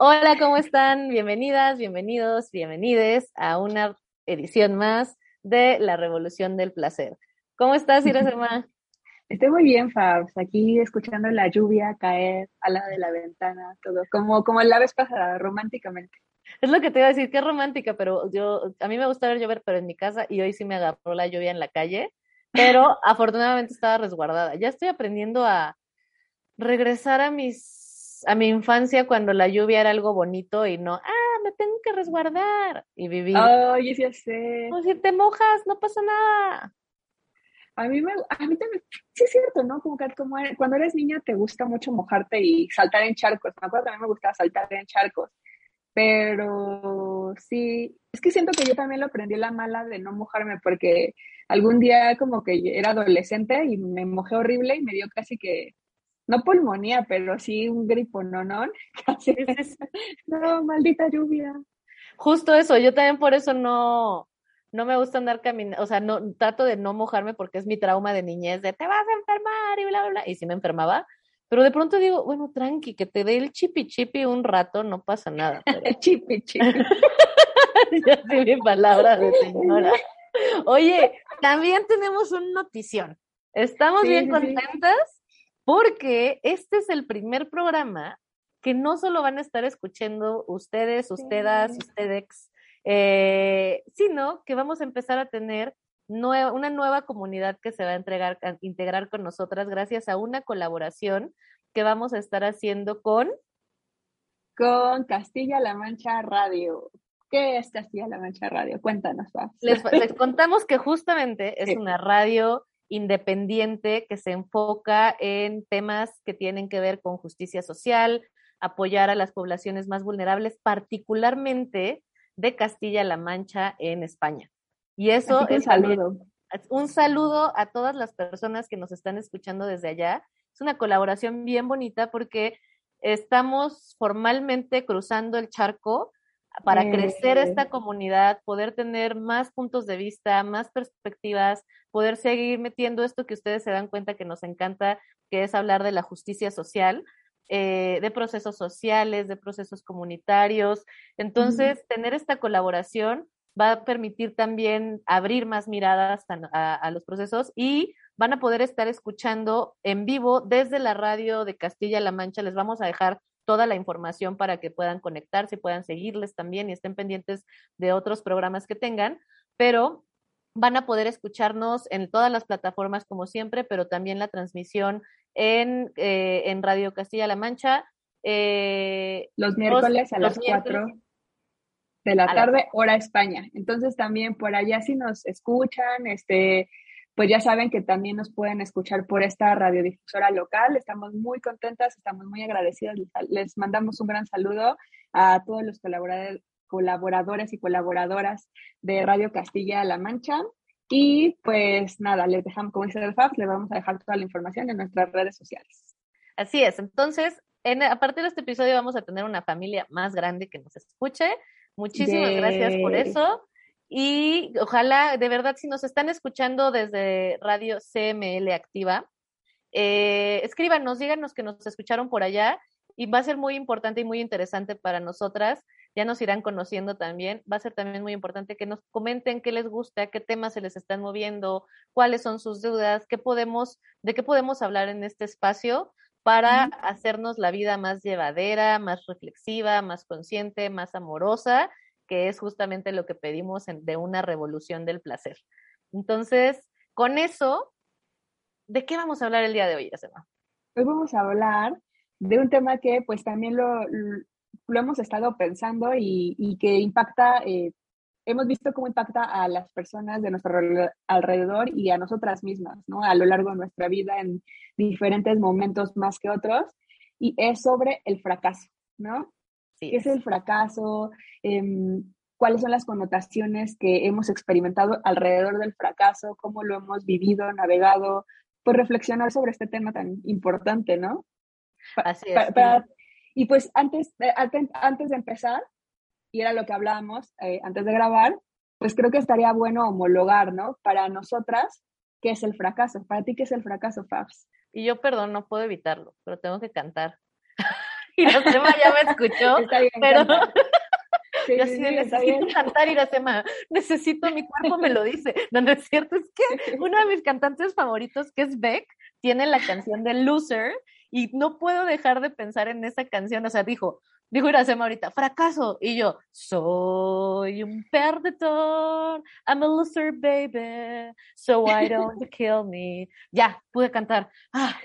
Hola, ¿cómo están? Bienvenidas, bienvenidos, bienvenides a una edición más de La Revolución del Placer. ¿Cómo estás, Irasema? Estoy muy bien, Fabs, aquí escuchando la lluvia caer al lado de la ventana, todo, como, como la vez pasada, románticamente. Es lo que te iba a decir, que romántica, pero yo, a mí me gusta ver llover, pero en mi casa, y hoy sí me agarró la lluvia en la calle, pero afortunadamente estaba resguardada. Ya estoy aprendiendo a regresar a mis a mi infancia cuando la lluvia era algo bonito y no, ah, me tengo que resguardar y vivir. Ay, ya sé. si te mojas, no pasa nada. A mí, me, a mí también, sí es cierto, ¿no? Como que como cuando eres niña te gusta mucho mojarte y saltar en charcos. Me acuerdo que a mí me gustaba saltar en charcos. Pero sí, es que siento que yo también lo aprendí la mala de no mojarme porque algún día como que era adolescente y me mojé horrible y me dio casi que no pulmonía, pero sí un gripo, ¿no? ¿No? no, maldita lluvia. Justo eso, yo también por eso no, no me gusta andar caminando, o sea, no, trato de no mojarme porque es mi trauma de niñez, de te vas a enfermar y bla, bla, bla, y sí me enfermaba, pero de pronto digo, bueno, tranqui, que te dé el chipi chipi un rato, no pasa nada. Pero... chipi chipi. ya sí mi palabra de señora. Oye, también tenemos una notición. Estamos bien contentas porque este es el primer programa que no solo van a estar escuchando ustedes, ustedes, ustedes, eh, sino que vamos a empezar a tener una nueva comunidad que se va a, entregar, a integrar con nosotras gracias a una colaboración que vamos a estar haciendo con... Con Castilla-La Mancha Radio. ¿Qué es Castilla-La Mancha Radio? Cuéntanos, Les, les, contamos que justamente es una radio independiente que se enfoca en temas que tienen que ver con justicia social, apoyar a las poblaciones más vulnerables, particularmente de Castilla-La Mancha en España. Y eso es saludo. un saludo a todas las personas que nos están escuchando desde allá. Es una colaboración bien bonita porque estamos formalmente cruzando el charco para crecer esta comunidad, poder tener más puntos de vista, más perspectivas, poder seguir metiendo esto que ustedes se dan cuenta que nos encanta, que es hablar de la justicia social, eh, de procesos sociales, de procesos comunitarios. Entonces, tener esta colaboración va a permitir también abrir más miradas a, los procesos y van a poder estar escuchando en vivo desde la radio de Castilla-La Mancha. Les vamos a dejar toda la información para que puedan conectarse, puedan seguirles también y estén pendientes de otros programas que tengan, pero van a poder escucharnos en todas las plataformas como siempre, pero también la transmisión en, eh, en Radio Castilla-La Mancha. Eh, los miércoles a las 4 de la tarde, hora España. Entonces también por allá si nos escuchan, este, pues ya saben que también nos pueden escuchar por esta radiodifusora local. Estamos muy contentas, estamos muy agradecidas. Les mandamos un gran saludo a todos los colaboradores y colaboradoras de Radio Castilla-La Mancha. Y pues nada, les dejamos, como dice el FAF, les vamos a dejar toda la información en nuestras redes sociales. Así es, entonces, en, a partir de este episodio vamos a tener una familia más grande que nos escuche. Muchísimas gracias por eso. Y ojalá, de verdad, si nos están escuchando desde Radio CML Activa, eh, escríbanos, díganos que nos escucharon por allá y va a ser muy importante y muy interesante para nosotras. Ya nos irán conociendo también. Va a ser también muy importante que nos comenten qué les gusta, qué temas se les están moviendo, cuáles son sus dudas, qué podemos, de qué podemos hablar en este espacio para hacernos la vida más llevadera, más reflexiva, más consciente, más amorosa que es justamente lo que pedimos de una revolución del placer. Entonces, con eso, ¿de qué vamos a hablar el día de hoy, Yasema? Hoy vamos a hablar de un tema que pues también lo, hemos estado pensando y, que impacta, eh, hemos visto cómo impacta a las personas de nuestro alrededor y a nosotras mismas, ¿no? A lo largo de nuestra vida en diferentes momentos más que otros, y es sobre el fracaso, ¿no? ¿Qué es el fracaso? Em, ¿Cuáles son las connotaciones que hemos experimentado alrededor del fracaso? ¿Cómo lo hemos vivido, navegado? Pues reflexionar sobre este tema tan importante, ¿no? Así es. y pues antes, antes de empezar, y era lo que hablábamos eh, antes de grabar, pues creo que estaría bueno homologar, ¿no? Para nosotras, ¿qué es el fracaso? Para ti, ¿qué es el fracaso, Fabs? Y yo, perdón, no puedo evitarlo, pero tengo que cantar. Y la Sema ya me escuchó, Está bien, pero. Sí, yo sí, sí, necesito bien. cantar y la Sema, necesito, mi cuerpo me lo dice. No, no es cierto, es que uno de mis cantantes favoritos, que es Beck, tiene la canción de Loser y no puedo dejar de pensar en esa canción. O sea, dijo, dijo Iracema ahorita, fracaso. Y yo, soy un perdedor, I'm a loser, baby, so why don't you kill me? Ya, pude cantar. Ah,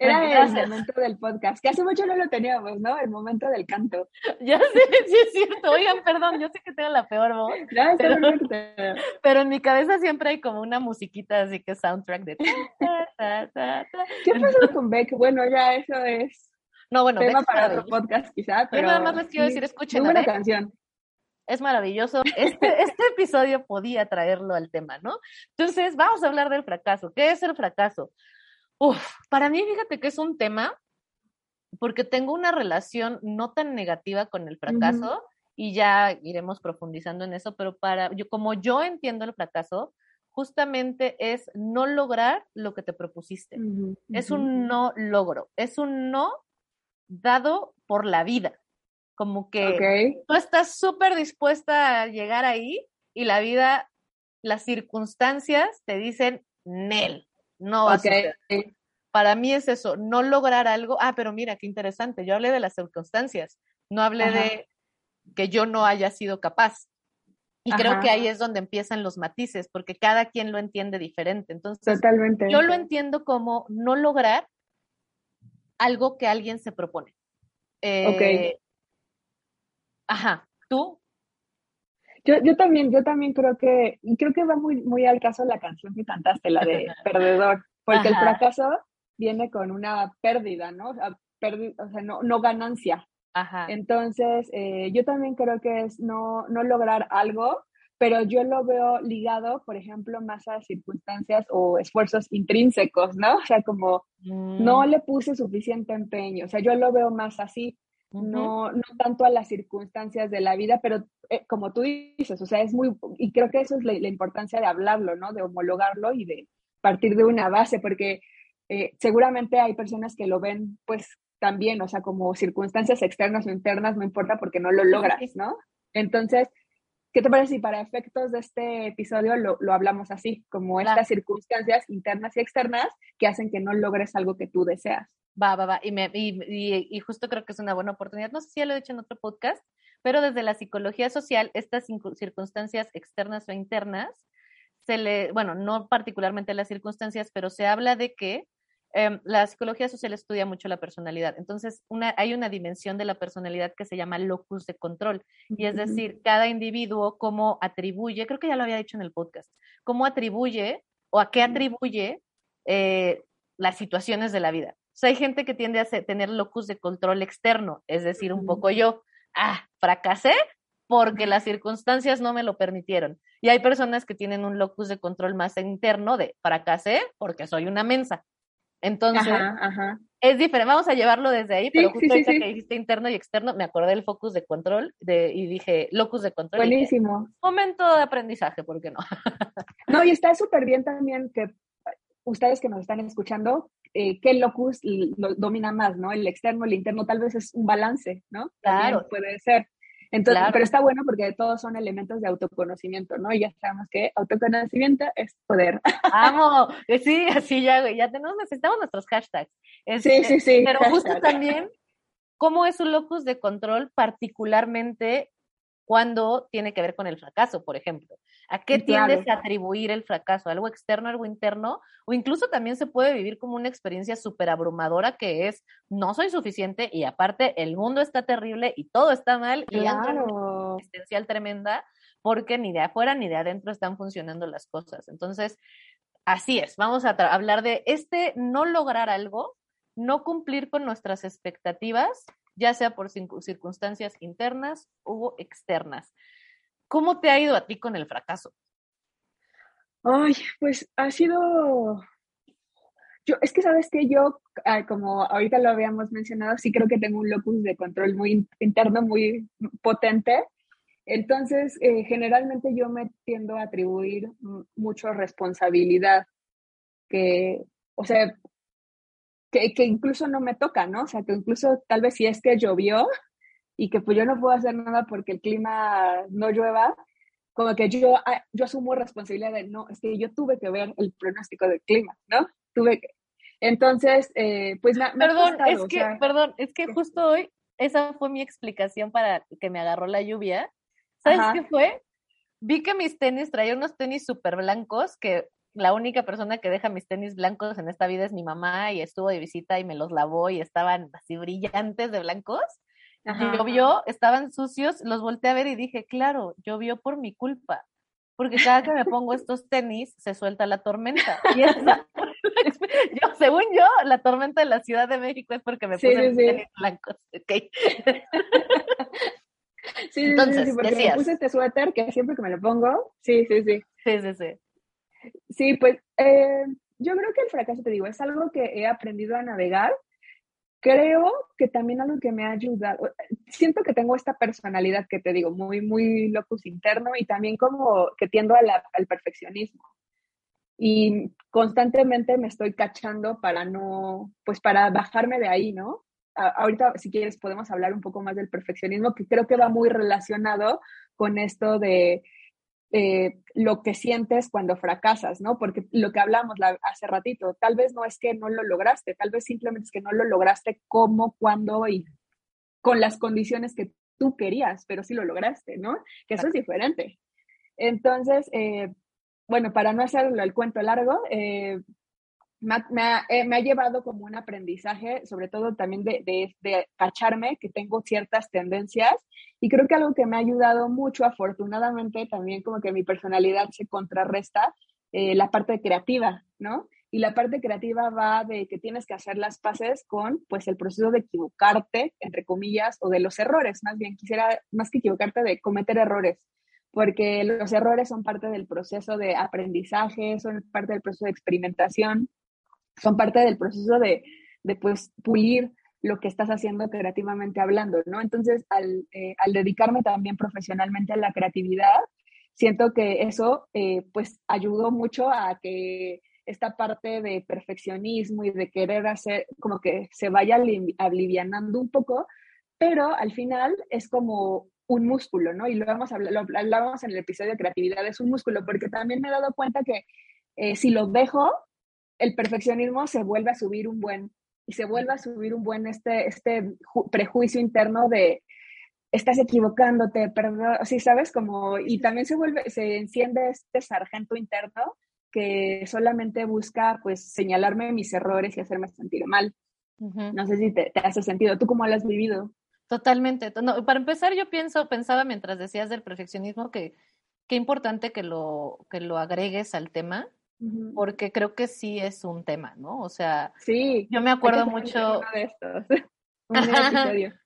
Era el gracias. momento del podcast, que hace mucho no lo teníamos, ¿no? El momento del canto. Ya sé, sí es cierto. Oigan, perdón, yo sé que tengo la peor voz, Ya está Pero- pero en mi cabeza siempre hay como una musiquita así que soundtrack de... ta, ta, ta, ta, ta. ¿Qué pasó con Beck? Bueno, ya eso es No, bueno, tema Beck para otro podcast, quizá, Yo pero nada más les quiero decir, escuchen Muy buena Beck. canción. es maravilloso. Este, este episodio podía traerlo al tema, ¿no? Entonces, vamos a hablar del fracaso. ¿Qué es el fracaso? Uf, para mí, fíjate que es un tema porque tengo una relación no tan negativa con el fracaso y ya iremos profundizando en eso, pero para yo como yo entiendo el fracaso, justamente es no lograr lo que te propusiste. Es un no logro, es un no dado por la vida. Como que Ok. tú estás súper dispuesta a llegar ahí y la vida, las circunstancias te dicen, Nel, no va a Ok. suceder. Para mí es eso, no lograr algo. Ah, pero mira, qué interesante. Yo hablé de las circunstancias, no hablé Ajá. de que yo no haya sido capaz. Y creo que ahí es donde empiezan los matices, porque cada quien lo entiende diferente. Entonces, Totalmente. yo lo entiendo como no lograr algo que alguien se propone. Eh, Ajá, tú. Yo, yo también, yo también creo que, y creo que va muy, muy al caso la canción que cantaste, la de Perdedor, porque el fracaso viene con una pérdida, ¿no? O sea, perdi- o sea, no, no ganancia. Ajá. Entonces, eh, yo también creo que es no, no lograr algo, pero yo lo veo ligado, por ejemplo, más a circunstancias o esfuerzos intrínsecos, ¿no? O sea, como no Mm, le puse suficiente empeño, o sea, yo lo veo más así. No, no tanto a las circunstancias de la vida, pero eh, como tú dices, o sea, es muy, y creo que eso es la, la importancia de hablarlo, ¿no? De homologarlo y de partir de una base, porque eh, seguramente hay personas que lo ven, pues, también, o sea, como circunstancias externas o internas, no importa porque no lo logras, ¿no? Entonces, ¿qué te parece si para efectos de este episodio lo, lo hablamos así, como Claro. estas circunstancias internas y externas que hacen que no logres algo que tú deseas? Va, va, va. Y, me, y, y- y justo creo que es una buena oportunidad. No sé si ya lo he dicho en otro podcast, pero desde la psicología social, estas circun- circunstancias externas o internas, se le, bueno, no particularmente las circunstancias, pero se habla de que em, la psicología social estudia mucho la personalidad. Entonces, una, hay una dimensión de la personalidad que se llama locus de control. Y es decir, cada individuo cómo atribuye, creo que ya lo había dicho en el podcast, cómo atribuye o a qué atribuye eh, las situaciones de la vida. O sea, hay gente que tiende a tener locus de control externo, es decir, un poco yo, ah, fracasé porque las circunstancias no me lo permitieron. Y hay personas que tienen un locus de control más interno de fracasé porque soy una mensa. Entonces, Ajá, ajá. es diferente, vamos a llevarlo desde ahí, pero justo sí, que dijiste interno y externo, me acordé del focus de control de, y dije locus de control. dije, Buenísimo. momento de aprendizaje, ¿por qué no? No, y está súper bien también que ustedes que nos están escuchando, eh, qué locus lo domina más, ¿no? El externo, el interno, tal vez es un balance, ¿no? También Claro. puede ser. Entonces, Claro. pero está bueno porque todos son elementos de autoconocimiento, ¿no? Y ya sabemos que autoconocimiento es poder. Amo, Eh, sí, así ya, ya tenemos, necesitamos nuestros hashtags. Sí, Este, sí, sí. Pero justo hashtag. también, ¿cómo es un locus de control, particularmente cuando tiene que ver con el fracaso, por ejemplo? ¿A qué Claro. tiendes a atribuir el fracaso? ¿Algo externo, algo interno? O incluso también se puede vivir como una experiencia súper abrumadora que es, no soy suficiente y aparte el mundo está terrible y todo está mal y en una existencial tremenda porque ni de afuera ni de adentro están funcionando las cosas. Entonces, así es, vamos a hablar de este no lograr algo, no cumplir con nuestras expectativas, ya sea por circun- circunstancias internas o externas. ¿Cómo te ha ido a ti con el fracaso? Ay, pues ha sido. Yo, es que sabes que yo, ah, como ahorita lo habíamos mencionado, sí creo que tengo un locus de control muy in- interno, muy potente. Entonces, eh, generalmente yo me tiendo a atribuir mucho responsabilidad, que, o sea, que, que, incluso no me toca, ¿no? O sea, que incluso tal vez si es que llovió y que pues yo no puedo hacer nada porque el clima no llueva, como que yo, ah, yo asumo responsabilidad de, no, es que yo tuve que ver el pronóstico del clima, ¿no? Tuve que... Entonces, eh, pues me, Perdón, es que, perdón, es que justo hoy esa fue mi explicación para que me agarró la lluvia. ¿Sabes qué fue? Vi que mis tenis, traía unos tenis súper blancos, que la única persona que deja mis tenis blancos en esta vida es mi mamá y estuvo de visita y me los lavó y estaban así brillantes de blancos. Llovió, estaban sucios, los volteé a ver y dije, claro, llovió por mi culpa, porque cada que me pongo estos tenis se suelta la tormenta. Y yo, según yo, la tormenta de la Ciudad de México es porque me puse tenis blancos. Okay. Sí, Entonces, sí, porque me puse este suéter que siempre que me lo pongo, sí, sí, sí. Sí, sí, sí. Sí, pues eh, yo creo que el fracaso, te digo, es algo que he aprendido a navegar Creo que también algo que me ha ayudado, siento que tengo esta personalidad que te digo, muy, muy locus interno y también como que tiendo al perfeccionismo. Y constantemente me estoy cachando para no, pues para bajarme de ahí, ¿no? ahorita, si quieres, podemos hablar un poco más del perfeccionismo, que creo que va muy relacionado con esto de eh, lo que sientes cuando fracasas, ¿no? Porque lo que hablamos hace ratito, tal vez no es que no lo lograste, tal vez simplemente es que no lo lograste como, cuando y con las condiciones que tú querías, pero sí lo lograste, ¿no? Que eso es diferente. Entonces, eh, bueno, para no hacerlo el cuento largo, eh, eh, me ha, llevado como un aprendizaje, sobre todo también de, de, cacharme que tengo ciertas tendencias y creo que algo que me ha ayudado mucho, afortunadamente, también como que mi personalidad se contrarresta eh, la parte creativa, ¿no? Y la parte creativa va de que tienes que hacer las paces con, pues, el proceso de equivocarte, entre comillas, o de los errores, más bien, quisiera, más que equivocarte, de cometer errores, porque los errores son parte del proceso de aprendizaje, son parte del proceso de experimentación, son parte del proceso de, de pues, pulir lo que estás haciendo creativamente hablando, ¿no? Entonces, al, eh, al dedicarme también profesionalmente a la creatividad, siento que eso, eh, pues, ayudó mucho a que esta parte de perfeccionismo y de querer hacer, como que se vaya alivianando un poco, pero al final es como un músculo, ¿no? Y lo, hemos lo hablábamos en el episodio de creatividad, es un músculo, porque también me he dado cuenta que eh, si lo dejo, el perfeccionismo se vuelve a subir un buen, y se vuelve a subir un buen este, este prejuicio interno de estás equivocándote, perdón, sí, sabes, como, y también se vuelve, se enciende este sargento interno que solamente busca, pues, señalarme mis errores y hacerme sentir mal. No sé si te, hace sentido. ¿Tú cómo lo has vivido? Totalmente. No, para empezar, yo pienso, pensaba mientras decías del perfeccionismo que qué importante que lo, que lo agregues al tema, porque creo que sí es un tema, ¿no? O sea, sí, yo me acuerdo mucho... de estos. un episodio.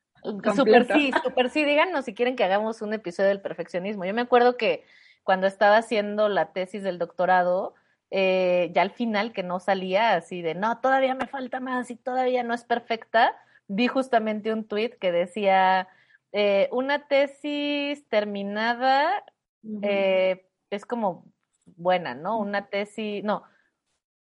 Super sí, super sí, díganos si quieren que hagamos un episodio del perfeccionismo. Yo me acuerdo que cuando estaba haciendo la tesis del doctorado, eh, ya al final que no salía así de, no, todavía me falta más y todavía no es perfecta, vi justamente un tweet que decía, eh, una tesis terminada eh, es como buena, ¿no? Una tesis, no,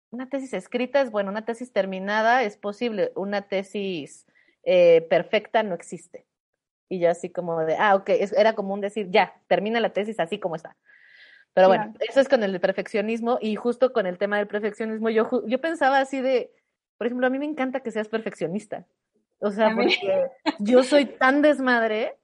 una tesis escrita es buena, una tesis terminada es posible, una tesis eh, perfecta no existe. Y yo así como de, ah, ok, era común decir, ya, termina la tesis así como está. Pero bueno, eso es con el perfeccionismo y justo con el tema del perfeccionismo, yo, yo pensaba así de, por ejemplo, a mí me encanta que seas perfeccionista. O sea, porque yo soy tan desmadre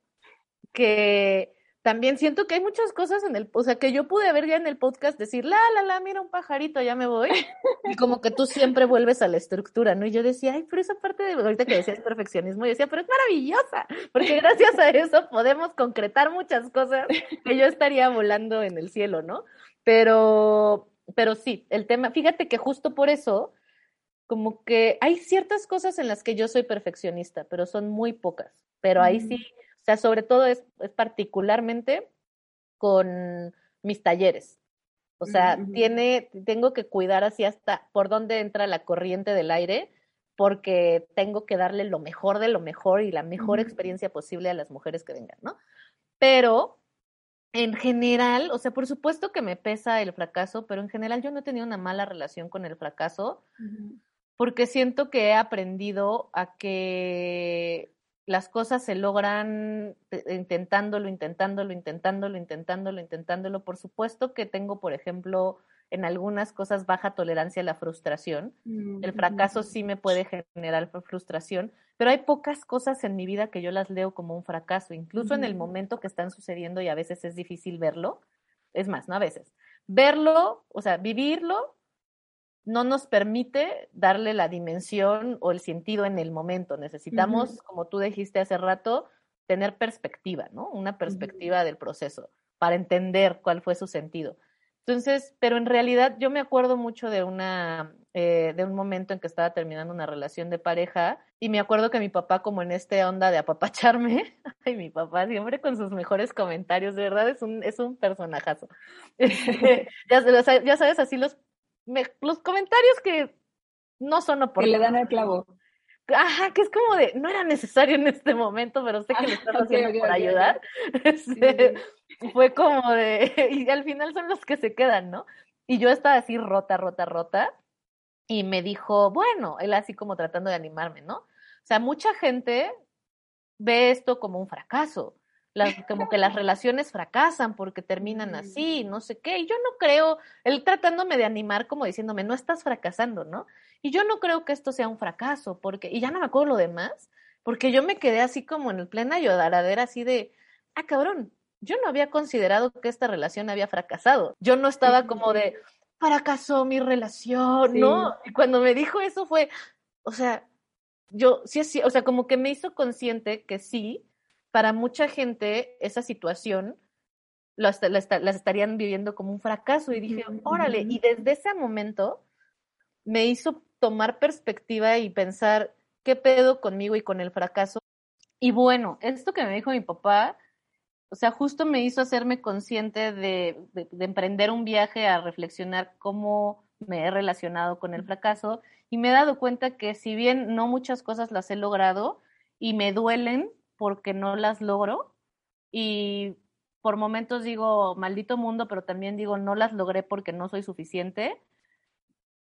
que también siento que hay muchas cosas en el, o sea, que yo pude ver ya en el podcast decir, la, la, la, mira un pajarito, ya me voy. Y como que tú siempre vuelves a la estructura, ¿no? Y yo decía, ay, pero esa parte de, ahorita que decías perfeccionismo, yo decía, pero es maravillosa, porque gracias a eso podemos concretar muchas cosas que yo estaría volando en el cielo, ¿no? Pero, pero sí, el tema, fíjate que justo por eso, como que hay ciertas cosas en las que yo soy perfeccionista, pero son muy pocas, pero ahí sí o sea, sobre todo es, particularmente con mis talleres. O sea, tiene, tengo que cuidar así hasta por dónde entra la corriente del aire, porque tengo que darle lo mejor de lo mejor y la mejor experiencia posible a las mujeres que vengan, ¿no? Pero en general, o sea, por supuesto que me pesa el fracaso, pero en general yo no he tenido una mala relación con el fracaso, porque siento que he aprendido a que las cosas se logran intentándolo, intentándolo, intentándolo, intentándolo, intentándolo. Por supuesto que tengo, por ejemplo, en algunas cosas baja tolerancia a la frustración. El mm, fracaso sí me puede generar frustración, pero hay pocas cosas en mi vida que yo las leo como un fracaso, incluso en el momento que están sucediendo y a veces es difícil verlo. Es más, no a veces. Verlo, o sea, vivirlo, no nos permite darle la dimensión o el sentido en el momento. Necesitamos, como tú dijiste hace rato, tener perspectiva, ¿no? Una perspectiva del proceso para entender cuál fue su sentido. Entonces, pero en realidad yo me acuerdo mucho de una, eh, de un momento en que estaba terminando una relación de pareja y me acuerdo que mi papá como en este onda de apapacharme, ay, mi papá siempre con sus mejores comentarios, de verdad es un, es un personajazo. ya, ya sabes, así los, los comentarios que no son oportunos. Que le dan el clavo. Ajá, que es como de, no era necesario en este momento, pero sé que le están haciendo por ayudar. Este, fue como de, y al final son los que se quedan, ¿no? Y yo estaba así rota, rota, rota, y me dijo, bueno, él así como tratando de animarme, ¿no? O sea, mucha gente ve esto como un fracaso, como que las relaciones fracasan porque terminan así, no sé qué, y yo no creo, él tratándome de animar como diciéndome, no estás fracasando, ¿no? Y yo no creo que esto sea un fracaso, porque, y ya no me acuerdo lo demás, porque yo me quedé así como en el plena lloradera, así de, ah, cabrón, yo no había considerado que esta relación había fracasado. Yo no estaba como de, fracasó mi relación, ¿no? Y cuando me dijo eso fue, o sea, yo sí, sí, o sea, como que me hizo consciente que sí, para mucha gente esa situación las, estarían viviendo como un fracaso. Y dije, órale, y desde ese momento me hizo tomar perspectiva y pensar, ¿qué pedo conmigo y con el fracaso? Y bueno, esto que me dijo mi papá, o sea, justo me hizo hacerme consciente de, emprender un viaje a reflexionar cómo me he relacionado con el fracaso y me he dado cuenta que si bien no muchas cosas las he logrado y me duelen porque no las logro y por momentos digo, maldito mundo, pero también digo, no las logré porque no soy suficiente,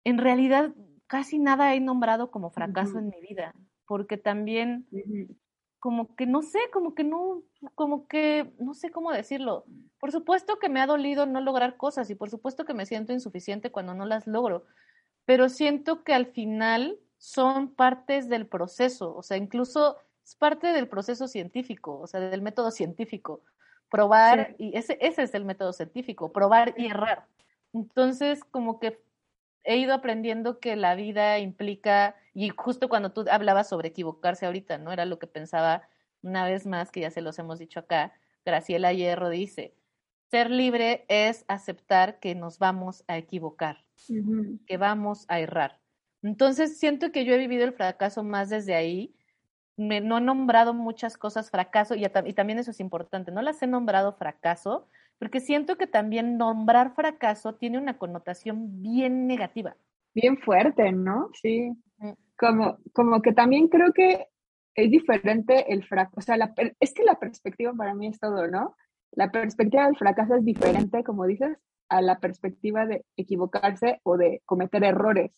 en realidad casi nada he nombrado como fracaso en mi vida, porque también como que no sé, como que no, como que no sé cómo decirlo. Por supuesto que me ha dolido no lograr cosas y por supuesto que me siento insuficiente cuando no las logro, pero siento que al final son partes del proceso, o sea, incluso es parte del proceso científico, o sea, del método científico. Probar, y ese, ese es el método científico, probar y errar. Entonces, como que he ido aprendiendo que la vida implica, y justo cuando tú hablabas sobre equivocarse ahorita, ¿no? Era lo que pensaba una vez más, que ya se los hemos dicho acá, Graciela Hierro dice, ser libre es aceptar que nos vamos a equivocar, que vamos a errar. Entonces siento que yo he vivido el fracaso más desde ahí. Me, no he nombrado muchas cosas fracaso y, y también eso es importante, no las he nombrado fracaso, porque siento que también nombrar fracaso tiene una connotación bien negativa. Bien fuerte, ¿no? Sí. Como, como que también creo que es diferente el fracaso, o sea, es que la perspectiva para mí es todo, ¿no? La perspectiva del fracaso es diferente, como dices, a la perspectiva de equivocarse o de cometer errores.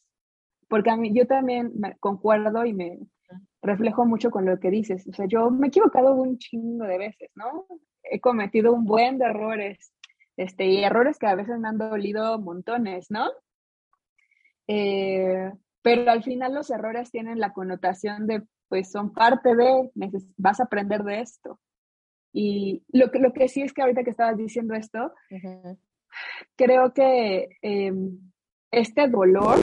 Porque a mí, yo también me concuerdo y me reflejo mucho con lo que dices. O sea, yo me he equivocado un chingo de veces, ¿no? he cometido un buen de errores, este, y errores que a veces me han dolido montones, ¿no? Eh, pero al final los errores tienen la connotación de, pues son parte de, vas a aprender de esto. Y lo que, lo que sí es que ahorita que estabas diciendo esto, creo que em, este dolor,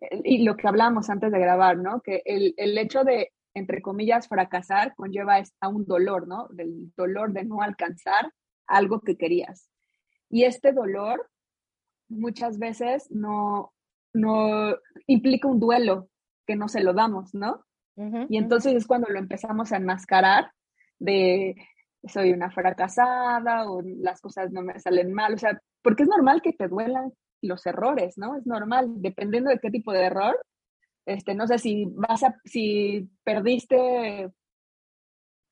y lo que hablábamos antes de grabar, ¿no? Que el, el hecho de entre comillas, fracasar conlleva a un dolor, ¿no? Del dolor de no alcanzar algo que querías. Y este dolor muchas veces no, no implica un duelo que no se lo damos, ¿no? y entonces es cuando lo empezamos a enmascarar de soy una fracasada o las cosas no me salen mal, o sea, porque es normal que te duelan los errores, ¿no? Es normal, dependiendo de qué tipo de error, este, no sé si vas a, si perdiste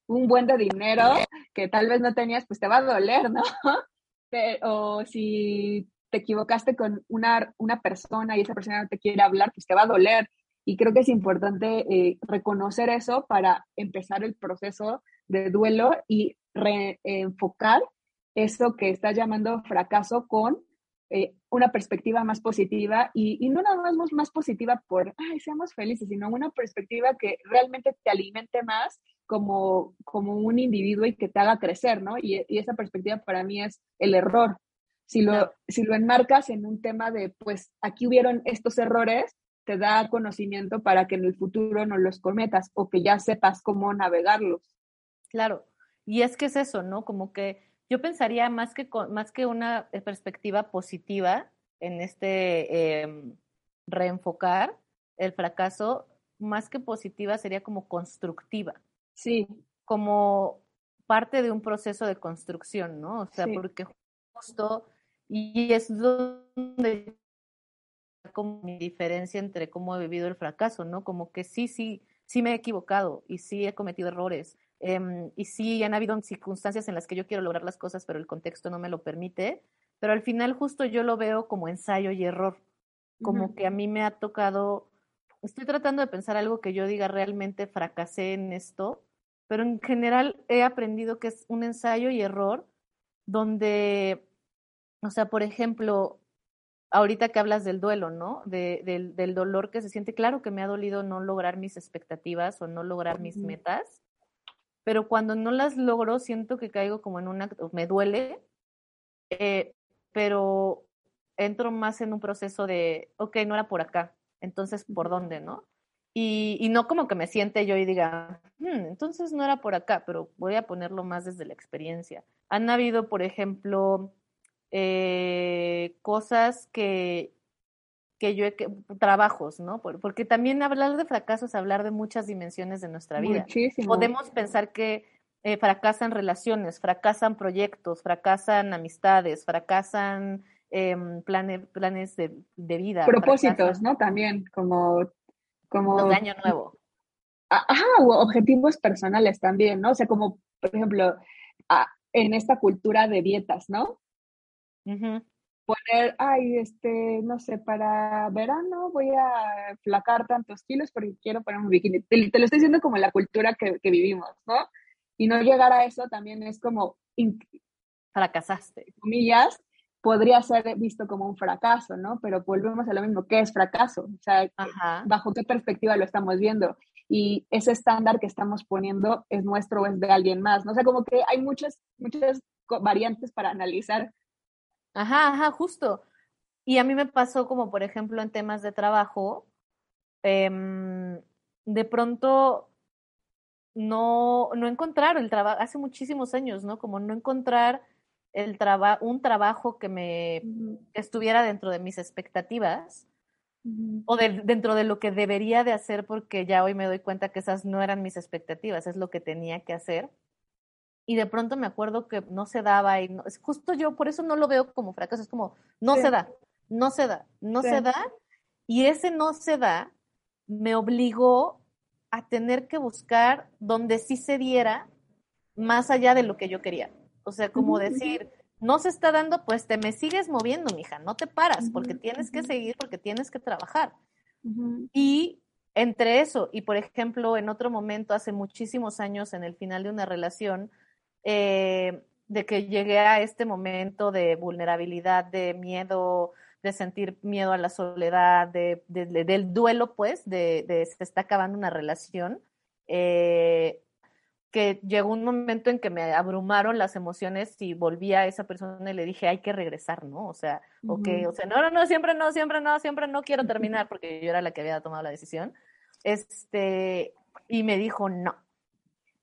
un buen de dinero que tal vez no tenías, pues te va a doler, ¿no? o si te equivocaste con una, una persona y esa persona no te quiere hablar, pues te va a doler. Y creo que es importante eh, reconocer eso para empezar el proceso de duelo y reenfocar eso que estás llamando fracaso con eh, una perspectiva más positiva y, no nada más más positiva por, ay, seamos felices, sino una perspectiva que realmente te alimente más como, como un individuo y que te haga crecer, ¿no? Y, esa perspectiva para mí es el error. Si lo, si lo enmarcas en un tema de, pues aquí hubieron estos errores, te da conocimiento para que en el futuro no los cometas o que ya sepas cómo navegarlos. Claro, y es que es eso, ¿no? Como que yo pensaría más que, más que una eh, perspectiva positiva en este em, reenfocar el fracaso, más que positiva sería como constructiva. Sí. Como parte de un proceso de construcción, ¿no? O sea, porque justo, y es donde como mi diferencia entre cómo he vivido el fracaso, ¿no? Como que sí, sí, sí me he equivocado y sí he cometido errores Em, y sí, han habido circunstancias en las que yo quiero lograr las cosas, pero el contexto no me lo permite. Pero al final justo yo lo veo como ensayo y error, como que a mí me ha tocado, estoy tratando de pensar algo que yo diga realmente fracasé en esto, pero en general he aprendido que es un ensayo y error donde, o sea, por ejemplo, ahorita que hablas del duelo, ¿no? De, del, del, dolor que se siente, claro que me ha dolido no lograr mis expectativas o no lograr mis metas, pero cuando no las logro siento que caigo como en una, me duele, eh, pero entro más en un proceso de, ok, no era por acá, entonces, ¿por dónde, no? Y, y no como que me siente yo y diga, hmm, entonces no era por acá, pero voy a ponerlo más desde la experiencia. Han habido, por ejemplo, eh, cosas que que yo he, trabajos, ¿no? Porque también hablar de fracaso es hablar de muchas dimensiones de nuestra vida. Muchísimo. Podemos pensar que eh, fracasan relaciones, fracasan proyectos, fracasan amistades, fracasan em, planes de, vida. Propósitos, ¿no? También, como... como... de año nuevo. Ajá, objetivos personales también, ¿no? O sea, como, por ejemplo, en esta cultura de dietas, ¿no? Poner, ay, este, no sé, para verano voy a flacar tantos kilos porque quiero poner un bikini. Te, lo estoy diciendo como la cultura que, vivimos, ¿no? Y no llegar a eso también es como... Fracasaste. Comillas, podría ser visto como un fracaso, ¿no? Pero volvemos a lo mismo, ¿qué es fracaso? O sea, ¿bajo qué perspectiva lo estamos viendo? Y ese estándar que estamos poniendo es nuestro o es de alguien más, ¿no? O sea, como que hay muchas, muchas variantes para analizar Ajá, ajá, justo. Y a mí me pasó como, por ejemplo, en temas de trabajo, em, de pronto no, no encontrar el trabajo, hace muchísimos años, ¿no? Como no encontrar el traba un trabajo que me estuviera dentro de mis expectativas o dentro de lo que debería de hacer porque ya hoy me doy cuenta que esas no eran mis expectativas, es lo que tenía que hacer y de pronto me acuerdo que no se daba y no, es justo yo por eso no lo veo como fracaso, es como no se da, no se da, no se da y ese no se da me obligó a tener que buscar donde sí se diera más allá de lo que yo quería. O sea, como decir, no se está dando, pues te me sigues moviendo, mija, no te paras, porque tienes que seguir, porque tienes que trabajar. Y entre eso, y por ejemplo, en otro momento, hace muchísimos años, en el final de una relación, eh, de que llegué a este momento de vulnerabilidad, de miedo, de sentir miedo a la soledad, de, del duelo, pues, de, se está acabando una relación, eh, que llegó un momento en que me abrumaron las emociones y volví a esa persona y le dije, hay que regresar, ¿no? O sea, o sea, no, no, no, siempre no, siempre no, siempre no quiero terminar porque yo era la que había tomado la decisión. Este, y me dijo, no,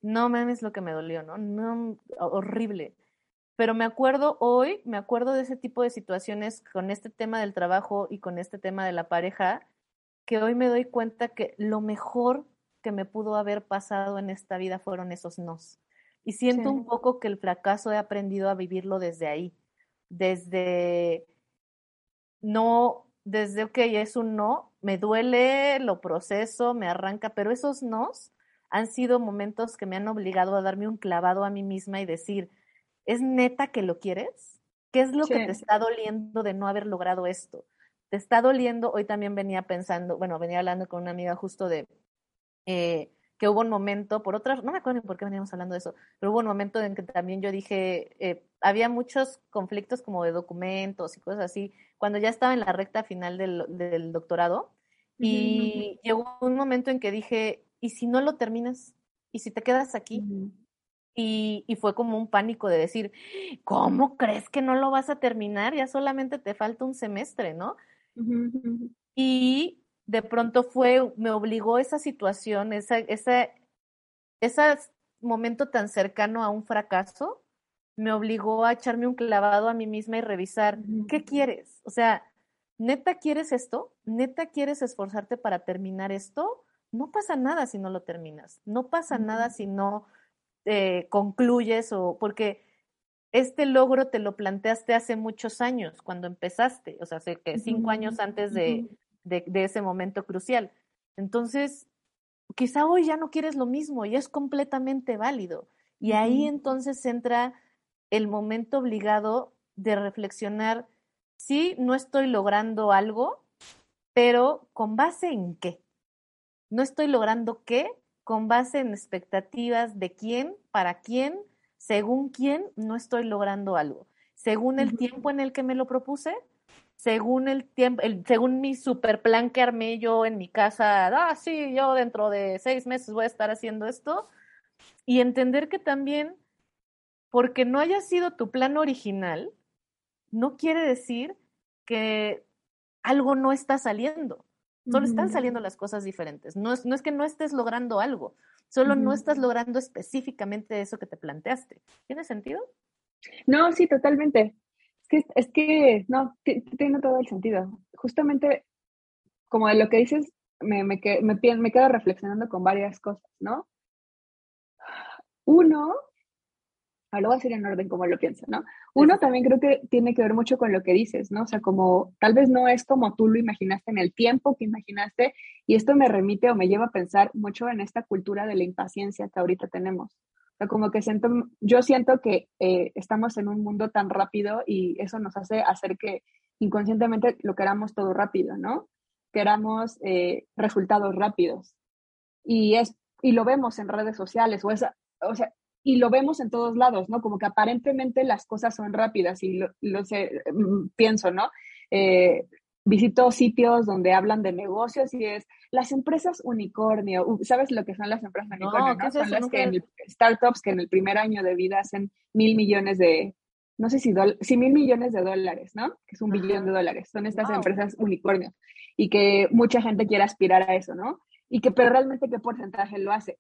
no mames lo que me dolió, ¿no? No, horrible. Pero me acuerdo hoy, me acuerdo de ese tipo de situaciones con este tema del trabajo y con este tema de la pareja, que hoy me doy cuenta que lo mejor que me pudo haber pasado en esta vida fueron esos nos. Y siento un poco que el fracaso he aprendido a vivirlo desde ahí, desde no, desde, ok, es un no, me duele, lo proceso, me arranca, pero esos nos han sido momentos que me han obligado a darme un clavado a mí misma y decir, ¿es neta que lo quieres? ¿Qué es lo que te está doliendo de no haber logrado esto? te está doliendo, hoy también venía pensando, bueno, venía hablando con una amiga justo de eh, que hubo un momento, por otras, no me acuerdo ni por qué veníamos hablando de eso, pero hubo un momento en que también yo dije, eh, había muchos conflictos como de documentos y cosas así, cuando ya estaba en la recta final del, doctorado, y llegó un momento en que dije, ¿y si no lo terminas? ¿Y si te quedas aquí? y, y, fue como un pánico de decir, ¿cómo crees que no lo vas a terminar? Ya solamente te falta un semestre, ¿no? Y de pronto fue, me obligó esa situación, esa, ese momento tan cercano a un fracaso, me obligó a echarme un clavado a mí misma y revisar, ¿qué quieres? O sea, ¿neta quieres esto? ¿Neta quieres esforzarte para terminar esto? No pasa nada si no lo terminas, no pasa nada si no eh, concluyes o porque este logro te lo planteaste hace muchos años, cuando empezaste, o sea, hace que cinco años antes de, de, ese momento crucial. Entonces, quizá hoy ya no quieres lo mismo y es completamente válido. Y ahí entonces entra el momento obligado de reflexionar, sí, no estoy logrando algo, pero ¿con base en qué? No estoy logrando qué, con base en expectativas de quién, para quién, según quién, no estoy logrando algo. Según el tiempo en el que me lo propuse, según el tiempo, según mi super plan que armé yo en mi casa, ah, sí, yo dentro de seis meses voy a estar haciendo esto, y entender que también, porque no haya sido tu plan original, no quiere decir que algo no está saliendo. Solo están saliendo las cosas diferentes. No es, no es que no estés logrando algo, solo no estás logrando específicamente eso que te planteaste. ¿Tiene sentido? No, sí, totalmente que, es que, no, tiene todo el sentido. Justamente, como de lo que dices, me, me, me, me quedo reflexionando con varias cosas, ¿no? Uno, ahora lo voy a decir en orden como lo pienso, ¿no? Uno también creo que tiene que ver mucho con lo que dices, ¿no? O sea, como tal vez no es como tú lo imaginaste en el tiempo que imaginaste, y esto me remite o me lleva a pensar mucho en esta cultura de la impaciencia que ahorita tenemos como que siento, yo siento que eh, estamos en un mundo tan rápido y eso nos hace hacer que inconscientemente lo queramos todo rápido, ¿no? Queramos eh, resultados rápidos. Y, es, y lo vemos en redes sociales, o, esa, o sea, y lo vemos en todos lados, ¿no? Como que aparentemente las cosas son rápidas y lo, sé, mm, pienso, ¿no? Eh, visito sitios donde hablan de negocios y es las empresas unicornio. ¿Sabes lo que son las empresas unicornio? No, son las que startups que en el primer año de vida hacen mil millones de, no sé si, si mil millones de dólares, ¿no? Que es un billón de dólares. Son estas empresas unicornio y que mucha gente quiere aspirar a eso, ¿no? Y que, pero realmente qué porcentaje lo hace.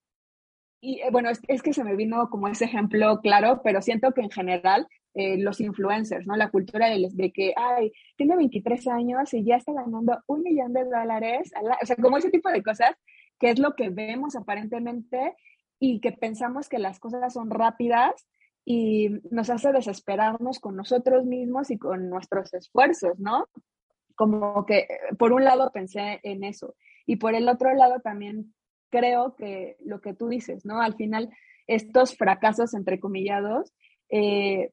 Y eh, bueno, es, es, que se me vino como ese ejemplo claro, pero siento que en general eh, los influencers, ¿no? La cultura de, de, que, ay, tiene 23 años y ya está ganando un millón de dólares, o sea, como ese tipo de cosas, que es lo que vemos aparentemente y que pensamos que las cosas son rápidas y nos hace desesperarnos con nosotros mismos y con nuestros esfuerzos, ¿no? Como que por un lado pensé en eso y por el otro lado también creo que lo que tú dices, ¿no? Al final, estos fracasos entrecomillados, eh,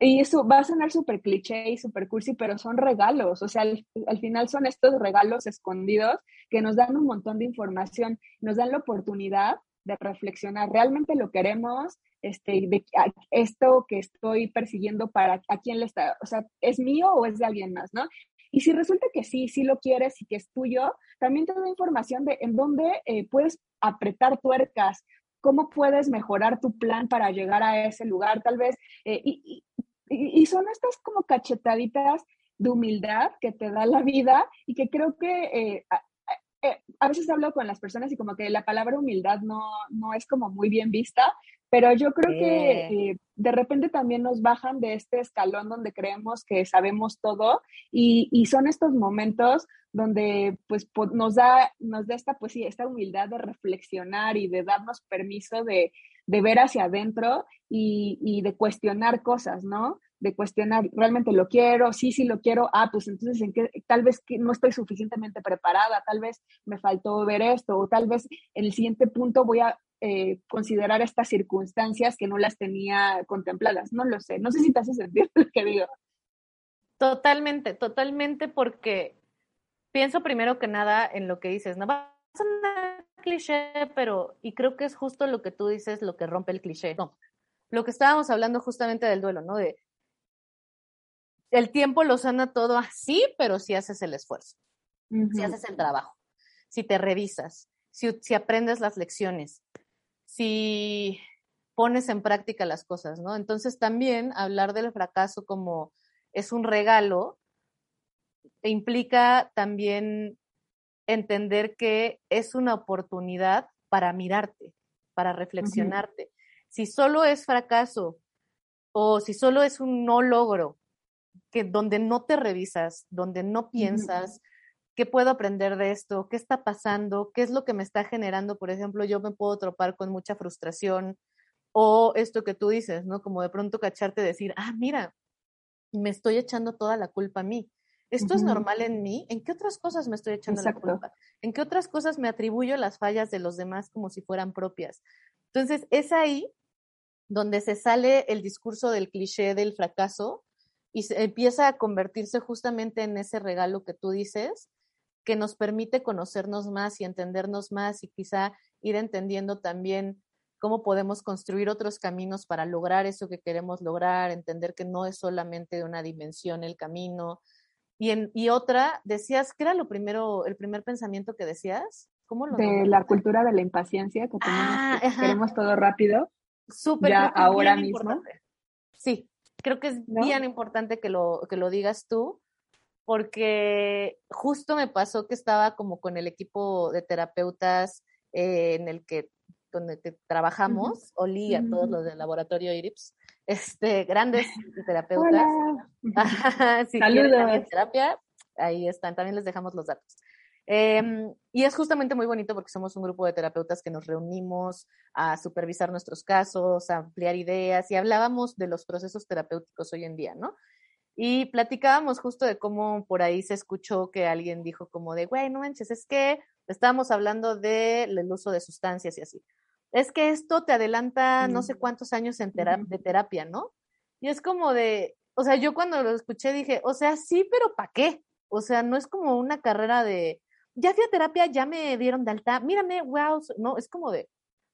y eso va a sonar súper cliché y súper cursi, pero son regalos, o sea, al, final son estos regalos escondidos que nos dan un montón de información, nos dan la oportunidad de reflexionar, ¿realmente lo queremos? Este, de, esto que estoy persiguiendo para a quién le está, o sea, ¿es mío o es de alguien más, no? Y si resulta que sí, sí lo quieres y que es tuyo, también te da información de en dónde eh, puedes apretar tuercas, cómo puedes mejorar tu plan para llegar a ese lugar, tal vez. Eh, y, y, son estas como cachetaditas de humildad que te da la vida y que creo que eh, eh, a, veces hablo con las personas y como que la palabra humildad no, no es como muy bien vista, pero yo creo que eh, de repente también nos bajan de este escalón donde creemos que sabemos todo y, y son estos momentos donde pues nos da, nos da esta, pues sí, esta humildad de reflexionar y de darnos permiso de, de ver hacia adentro y, y, de cuestionar cosas, ¿no? De cuestionar, ¿realmente lo quiero? Sí, sí lo quiero. Ah, pues entonces en qué, tal vez que no estoy suficientemente preparada, tal vez me faltó ver esto, o tal vez en el siguiente punto voy a eh, considerar estas circunstancias que no las tenía contempladas. No lo sé. No sé si te hace sentir lo que digo. Totalmente, totalmente, porque pienso primero que nada en lo que dices, no va a sonar cliché, pero, y creo que es justo lo que tú dices, lo que rompe el cliché. No, lo que estábamos hablando justamente del duelo, ¿no? De el tiempo lo sana todo así, pero si haces el esfuerzo, si haces el trabajo, si te revisas, si, si aprendes las lecciones, si pones en práctica las cosas, ¿no? Entonces también hablar del fracaso como es un regalo implica también entender que es una oportunidad para mirarte, para reflexionarte. Si solo es fracaso o si solo es un no logro, que donde no te revisas, donde no piensas, ¿qué puedo aprender de esto? ¿Qué está pasando? ¿Qué es lo que me está generando? Por ejemplo, yo me puedo tropar con mucha frustración o esto que tú dices, ¿no? Como de pronto cacharte decir, ah, mira, me estoy echando toda la culpa a mí. ¿Esto es normal en mí? ¿En qué otras cosas me estoy echando la culpa? ¿En qué otras cosas me atribuyo las fallas de los demás como si fueran propias? Entonces, es ahí donde se sale el discurso del cliché del fracaso y se empieza a convertirse justamente en ese regalo que tú dices, que nos permite conocernos más y entendernos más y quizá ir entendiendo también cómo podemos construir otros caminos para lograr eso que queremos lograr, entender que no es solamente de una dimensión el camino. Y, en, y otra, decías, ¿qué era lo primero, el primer pensamiento que decías? ¿Cómo lo de la cultura de la impaciencia, que, ah, queremos todo rápido. Súper. Ya ahora mismo. Sí, creo que es bien importante que lo, que lo digas tú, porque justo me pasó que estaba como con el equipo de terapeutas eh, en el que donde trabajamos, Oli, a todos los del laboratorio IRIPS, este, grandes terapeutas. si Saludos. terapia, ahí están, también les dejamos los datos. Em, y es justamente muy bonito porque somos un grupo de terapeutas que nos reunimos a supervisar nuestros casos, a ampliar ideas y hablábamos de los procesos terapéuticos hoy en día, ¿no? Y platicábamos justo de cómo por ahí se escuchó que alguien dijo como de, güey, no manches, es que estábamos hablando del uso de sustancias y así. Es que esto te adelanta no sé cuántos años en de terapia, ¿no? Y es como de, o sea, yo cuando lo escuché dije, o sea, sí, pero ¿para qué? O sea, no es como una carrera de, ya fui a terapia, ya me dieron de alta, mírame, wow, no, es como de,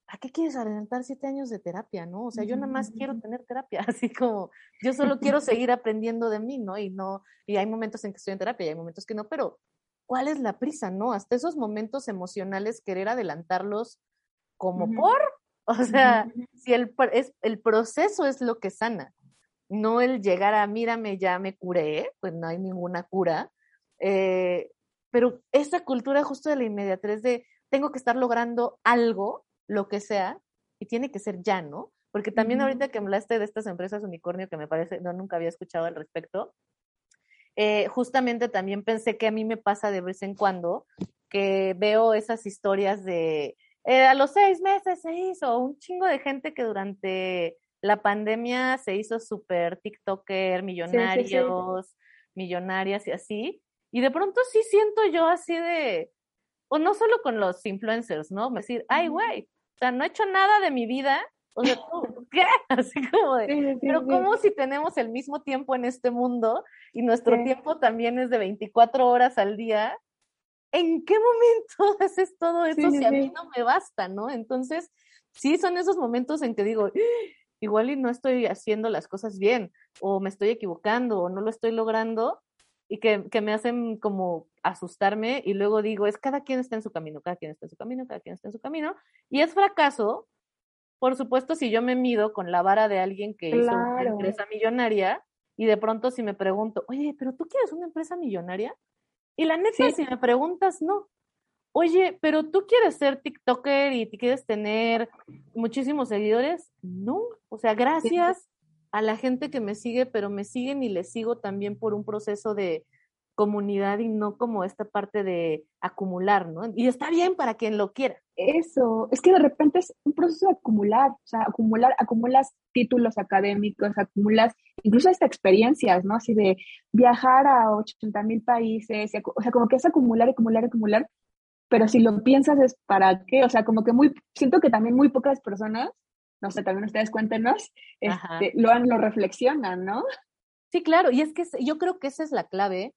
¿a qué quieres adelantar siete años de terapia, no? O sea, yo nada más quiero tener terapia, así como, yo solo quiero seguir aprendiendo de mí, ¿no? Y no, y hay momentos en que estoy en terapia y hay momentos que no, pero ¿cuál es la prisa, no? Hasta esos momentos emocionales, querer adelantarlos como por, o sea, si el, es, el proceso es lo que sana, no el llegar a, mírame, ya me curé, pues no hay ninguna cura, eh, pero esa cultura justo de la inmediatez de tengo que estar logrando algo, lo que sea, y tiene que ser ya, ¿no? Porque también ahorita que hablaste de estas empresas unicornio que me parece, no, nunca había escuchado al respecto, eh, justamente también pensé que a mí me pasa de vez en cuando que veo esas historias de eh, a los seis meses se hizo un chingo de gente que durante la pandemia se hizo súper TikToker, millonarios, millonarias y así. Y de pronto sí siento yo así de, o no solo con los influencers, ¿no? Decir, ay, güey, o sea, no he hecho nada de mi vida. O sea, ¿qué? Así como de, pero ¿cómo si tenemos el mismo tiempo en este mundo y nuestro tiempo también es de 24 horas al día? ¿En qué momento haces todo eso si a mí no me basta, no? Entonces, sí son esos momentos en que digo, igual y no estoy haciendo las cosas bien, o me estoy equivocando, o no lo estoy logrando, y que, que, me hacen como asustarme y luego digo, es cada quien está en su camino, cada quien está en su camino, cada quien está en su camino. Y es fracaso, por supuesto, si yo me mido con la vara de alguien que hizo una empresa millonaria y de pronto si me pregunto, oye, pero tú quieres una empresa millonaria? Y la neta, si me preguntas, no. Oye, pero tú quieres ser TikToker y quieres tener muchísimos seguidores? No. O sea, gracias a la gente que me sigue, pero me siguen y les sigo también por un proceso de comunidad y no como esta parte de acumular, ¿no? Y está bien para quien lo quiera. Eso, es que de repente es un proceso de acumular, o sea, acumular, acumulas títulos académicos, acumulas incluso hasta experiencias, ¿no? Así de viajar a 80 mil países, o sea, como que es acumular, acumular, acumular, pero si lo piensas es para qué, o sea, como que muy, siento que también muy pocas personas no sé, también ustedes cuéntenos, este, lo, lo reflexionan, ¿no? Sí, claro, y es que yo creo que esa es la clave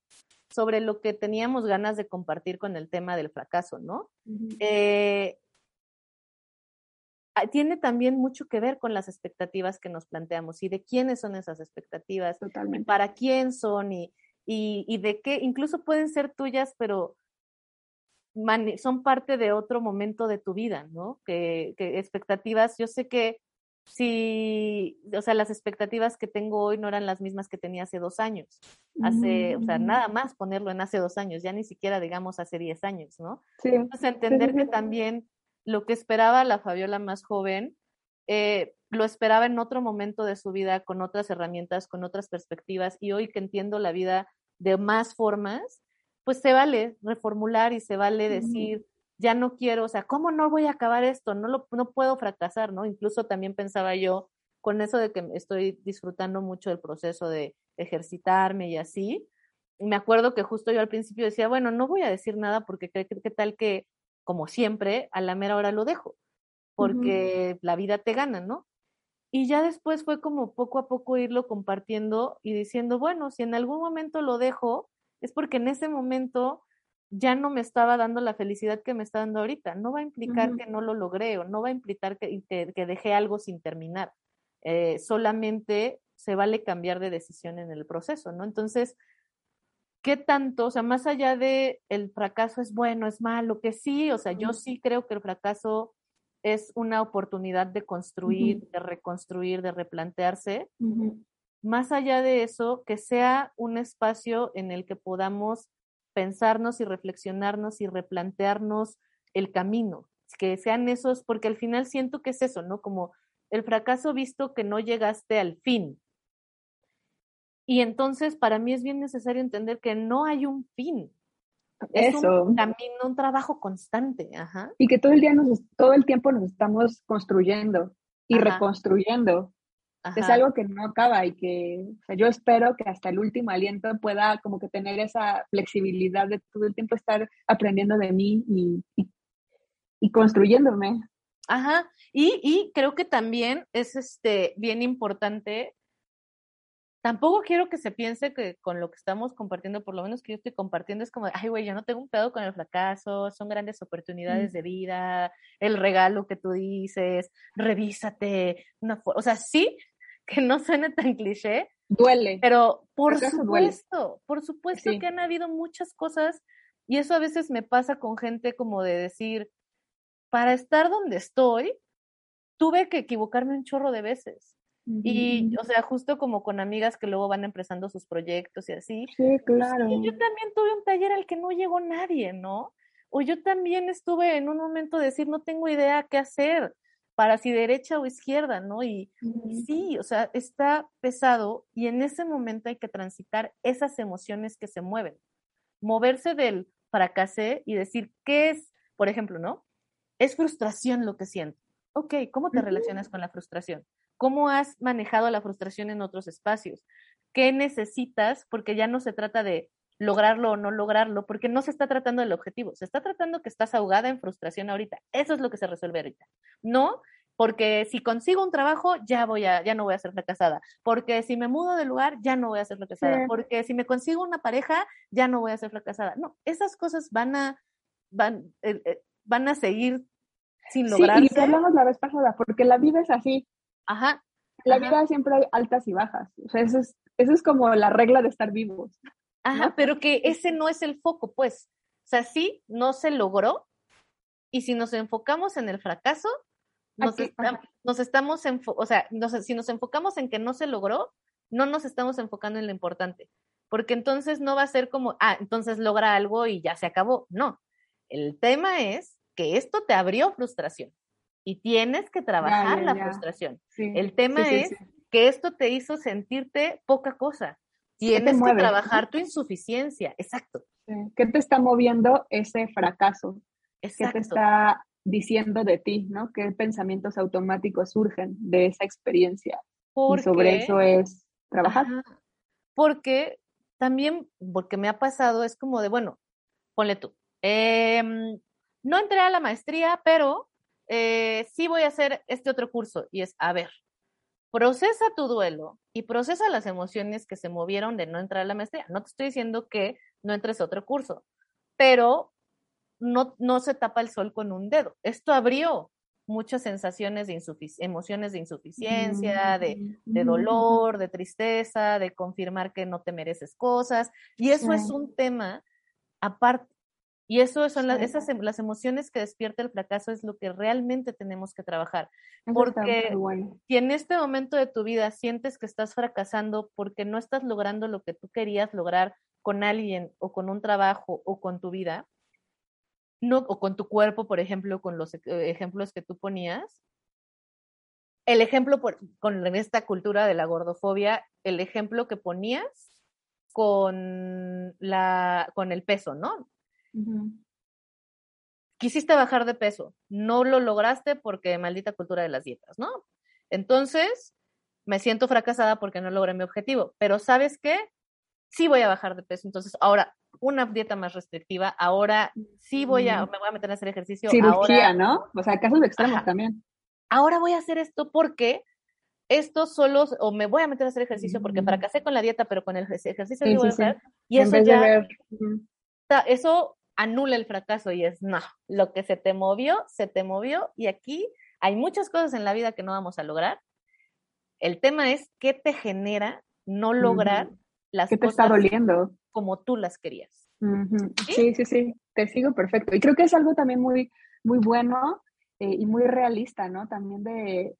sobre lo que teníamos ganas de compartir con el tema del fracaso, ¿no? Eh, ah, tiene también mucho que ver con las expectativas que nos planteamos y de quiénes son esas expectativas, Totalmente. para quién son y, y, de qué, incluso pueden ser tuyas, pero son parte de otro momento de tu vida, ¿no? Que, que expectativas, yo sé que si, o sea, las expectativas que tengo hoy no eran las mismas que tenía hace dos años. Hace, o sea, nada más ponerlo en hace dos años, ya ni siquiera digamos hace diez años, ¿no? Sí. Entonces, entender que también lo que esperaba la Fabiola más joven, eh, lo esperaba en otro momento de su vida, con otras herramientas, con otras perspectivas, y hoy que entiendo la vida de más formas, pues se vale reformular y se vale decir, ya no quiero, o sea, ¿cómo no voy a acabar esto? No, lo, no puedo fracasar, ¿no? Incluso también pensaba yo con eso de que estoy disfrutando mucho del proceso de ejercitarme y así. me acuerdo que justo yo al principio decía, bueno, no voy a decir nada porque qué, qué tal que, como siempre, a la mera hora lo dejo, porque la vida te gana, ¿no? Y ya después fue como poco a poco irlo compartiendo y diciendo, bueno, si en algún momento lo dejo, es porque en ese momento ya no me estaba dando la felicidad que me está dando ahorita. No va a implicar que no lo logré o no va a implicar que, que, dejé algo sin terminar. Eh, solamente se vale cambiar de decisión en el proceso, ¿no? Entonces, ¿qué tanto? O sea, más allá de el fracaso es bueno, es malo, que sí, o sea, yo sí creo que el fracaso es una oportunidad de construir, de reconstruir, de replantearse. Más allá de eso, que sea un espacio en el que podamos pensarnos y reflexionarnos y replantearnos el camino, que sean esos, porque al final siento que es eso, ¿no? Como el fracaso visto que no llegaste al fin. Y entonces para mí es bien necesario entender que no hay un fin. Es un camino, un trabajo constante. Ajá. Y que todo el día nos, todo el tiempo nos estamos construyendo y reconstruyendo es algo que no acaba y que yo espero que hasta el último aliento pueda como que tener esa flexibilidad de todo el tiempo estar aprendiendo de mí y, y, construyéndome. Ajá, y, y, creo que también es este, bien importante, tampoco quiero que se piense que con lo que estamos compartiendo, por lo menos que yo estoy compartiendo, es como, ay, güey, yo no tengo un pedo con el fracaso, son grandes oportunidades de vida, el regalo que tú dices, revísate, una o sea, sí, que no suene tan cliché. Duele. Pero por supuesto, por supuesto que han habido muchas cosas y eso a veces me pasa con gente como de decir, para estar donde estoy, tuve que equivocarme un chorro de veces. Y, o sea, justo como con amigas que luego van empezando sus proyectos y así. Sí, claro. Y yo también tuve un taller al que no llegó nadie, ¿no? O yo también estuve en un momento de decir, no tengo idea qué hacer para si derecha o izquierda, ¿no? Y, sí, o sea, está pesado y en ese momento hay que transitar esas emociones que se mueven. Moverse del fracasé y decir, ¿qué es? Por ejemplo, ¿no? Es frustración lo que siento. Ok, ¿cómo te relacionas con la frustración? ¿Cómo has manejado la frustración en otros espacios? ¿Qué necesitas? Porque ya no se trata de lograrlo o no lograrlo, porque no se está tratando del objetivo, se está tratando que estás ahogada en frustración ahorita. Eso es lo que se resuelve ahorita. No, porque si consigo un trabajo ya voy a ya no voy a ser fracasada, porque si me mudo de lugar ya no voy a ser fracasada, porque si me consigo una pareja ya no voy a ser fracasada. No, esas cosas van a van eh, eh, van a seguir sin lograrse. Sí, y hablamos la vez pasada, porque la vida es así. Ajá. La vida siempre hay altas y bajas. O sea, eso es, eso es como la regla de estar vivos. Ajá, pero que ese no es el foco, pues. O sea, sí, no se logró. Y si nos enfocamos en el fracaso, nos, nos estamos, o sea, si nos enfocamos en que no se logró, no nos estamos enfocando en lo importante. Porque entonces no va a ser como, ah, entonces logra algo y ya se acabó. No. El tema es que esto te abrió frustración y tienes que trabajar la frustración. el tema es que esto te hizo sentirte poca cosa Tienes que trabajar tu insuficiencia, exacto. ¿Qué te está moviendo ese fracaso? Exacto. ¿Qué te está diciendo de ti, no? ¿Qué pensamientos automáticos surgen de esa experiencia? y sobre eso es trabajar. Porque también, porque me ha pasado, es como de, bueno, ponle tú, em, no entré a la maestría, pero eh, sí voy a hacer este otro curso y es, a ver, procesa tu duelo y procesa las emociones que se movieron de no entrar a la maestría. No te estoy diciendo que no entres a otro curso, pero no, no se tapa el sol con un dedo. Esto abrió muchas sensaciones de emociones de insuficiencia, de, de, dolor, de tristeza, de confirmar que no te mereces cosas. Y eso es un tema aparte. Y eso son las, esas, em, las emociones que despierta el fracaso es lo que realmente tenemos que trabajar. Porque si en este momento de tu vida sientes que estás fracasando porque no estás logrando lo que tú querías lograr con alguien o con un trabajo o con tu vida, no, o con tu cuerpo, por ejemplo, con los eh, ejemplos que tú ponías, el ejemplo con esta cultura de la gordofobia, el ejemplo que ponías con, la, con el peso, ¿no? Quisiste bajar de peso, no lo lograste porque maldita cultura de las dietas, ¿no? Entonces, me siento fracasada porque no logré mi objetivo, pero ¿sabes qué? Sí voy a bajar de peso, entonces ahora una dieta más restrictiva, ahora sí voy a, me voy a meter a hacer ejercicio. Cirugía, ¿no? O sea, casos extremos también. Ahora voy a hacer esto porque esto solo, o me voy a meter a hacer ejercicio porque fracasé con la dieta, pero con el ejercicio sí, voy a hacer. Y eso ya, eso anula el fracaso y es, no, lo que se te movió, se te movió y aquí hay muchas cosas en la vida que no vamos a lograr. El tema es qué te genera no lograr las ¿Qué te está doliendo? como tú las querías. ¿Sí? ¿Sí? sí, te sigo perfecto. Y creo que es algo también muy, muy bueno eh, y muy realista, ¿no? También de,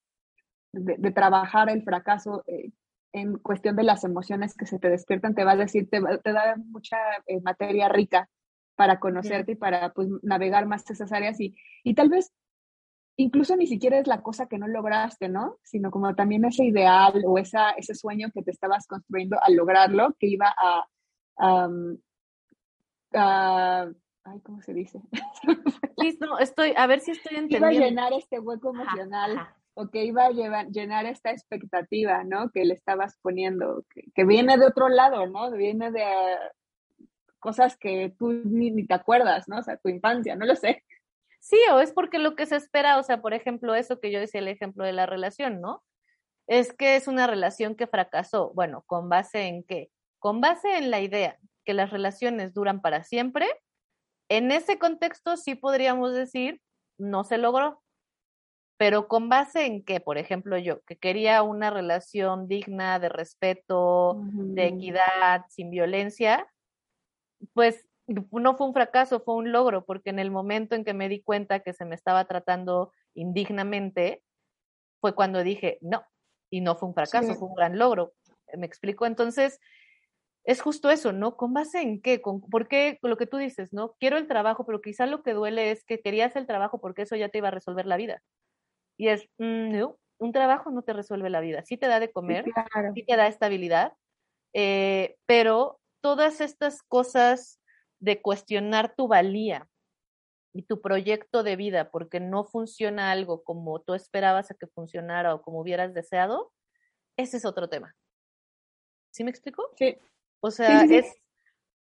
de, trabajar el fracaso eh, en cuestión de las emociones que se te despiertan, te va a decir, te, te da mucha eh, materia rica para conocerte y para pues, navegar más esas áreas y, y tal vez incluso ni siquiera es la cosa que no lograste, ¿no? Sino como también ese ideal o esa, ese sueño que te estabas construyendo al lograrlo, que iba a, ay, ¿cómo se dice? Listo, estoy, a ver si estoy entendiendo. Iba a llenar este hueco emocional. o que iba a llevar, llenar esta expectativa, ¿no? Que le estabas poniendo, que, que, viene de otro lado, ¿no? Viene de, cosas que tú ni, te acuerdas, ¿no? O sea, tu infancia, no lo sé. Sí, o es porque lo que se espera, o sea, por ejemplo, eso que yo decía, el ejemplo de la relación, ¿no? Es que es una relación que fracasó. Bueno, ¿con base en qué? Con base en la idea que las relaciones duran para siempre, en ese contexto sí podríamos decir, no se logró. Pero con base en qué, por ejemplo, yo, que quería una relación digna, de respeto, de equidad, sin violencia, pues no fue un fracaso, fue un logro, porque en el momento en que me di cuenta que se me estaba tratando indignamente, fue cuando dije, no, y no fue un fracaso, fue un gran logro. ¿Me explico? Entonces, es justo eso, ¿no? ¿Con base en qué? ¿Con, ¿Por qué lo que tú dices, ¿no? Quiero el trabajo, pero quizá lo que duele es que querías el trabajo porque eso ya te iba a resolver la vida. Y es, mm, no, un trabajo no te resuelve la vida. Sí te da de comer, sí, te da estabilidad, eh, pero todas estas cosas de cuestionar tu valía y tu proyecto de vida porque no funciona algo como tú esperabas a que funcionara o como hubieras deseado, ese es otro tema. ¿Sí me explico? Sí. O sea, es,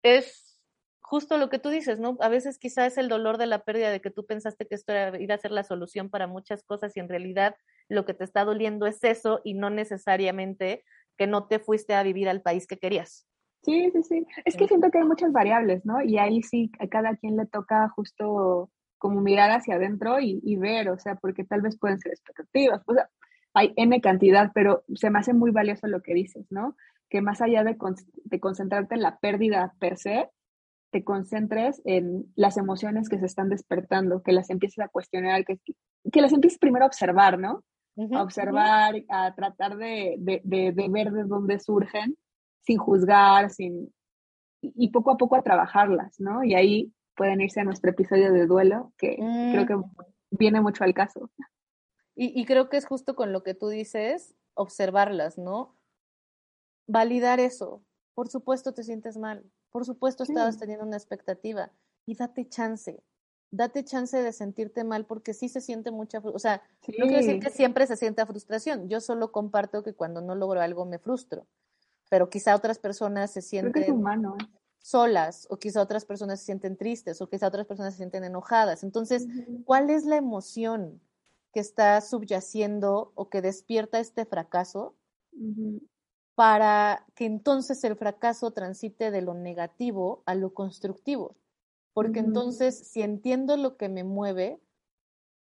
es justo lo que tú dices, ¿no? A veces quizá es el dolor de la pérdida de que tú pensaste que esto iba a ser la solución para muchas cosas y en realidad lo que te está doliendo es eso y no necesariamente que no te fuiste a vivir al país que querías. Sí, sí, sí. Es que siento que hay muchas variables, ¿no? Y ahí sí a cada quien le toca justo como mirar hacia adentro y, ver, o sea, porque tal vez pueden ser expectativas, o sea, hay N cantidad, pero se me hace muy valioso lo que dices, ¿no? Que más allá de, de concentrarte en la pérdida per se, te concentres en las emociones que se están despertando, que las empieces a cuestionar, que, que las empieces primero a observar, ¿no? a observar, a tratar de, de, de, de, ver de dónde surgen sin juzgar, sin, y poco a poco a trabajarlas, ¿no? Y ahí pueden irse a nuestro episodio de duelo, que creo que mm. viene mucho al caso. Y, creo que es justo con lo que tú dices, observarlas, ¿no? Validar eso. Por supuesto te sientes mal, por supuesto estabas teniendo una expectativa y date chance, date chance de sentirte mal porque sí se siente mucha, o sea, no quiero decir que siempre se sienta frustración, yo solo comparto que cuando no logro algo me frustro, pero quizá otras personas se sienten humano, ¿eh? solas, o quizá otras personas se sienten tristes, o quizá otras personas se sienten enojadas. Entonces, ¿cuál es la emoción que está subyaciendo o que despierta este fracaso para que entonces el fracaso transite de lo negativo a lo constructivo. Porque entonces, si entiendo lo que me mueve,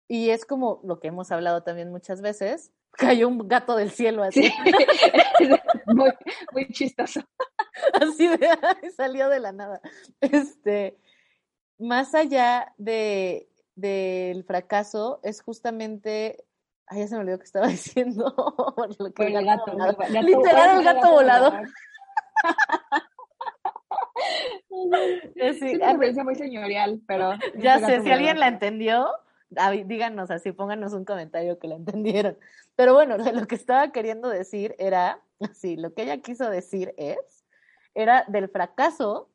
y es como lo que hemos hablado también muchas veces, cayó un gato del cielo así. muy, muy chistoso. Así de, salió de la nada. Este, más allá de, del fracaso, es justamente Ay, ya se me olvidó que estaba diciendo. el gato, Literal, el gato volador. es una muy señorial, pero... Ya sé, si alguien la entendió, díganos así, pónganos un comentario que la entendieron. Pero bueno, lo que estaba queriendo decir era, así, lo que ella quiso decir es, era del fracaso,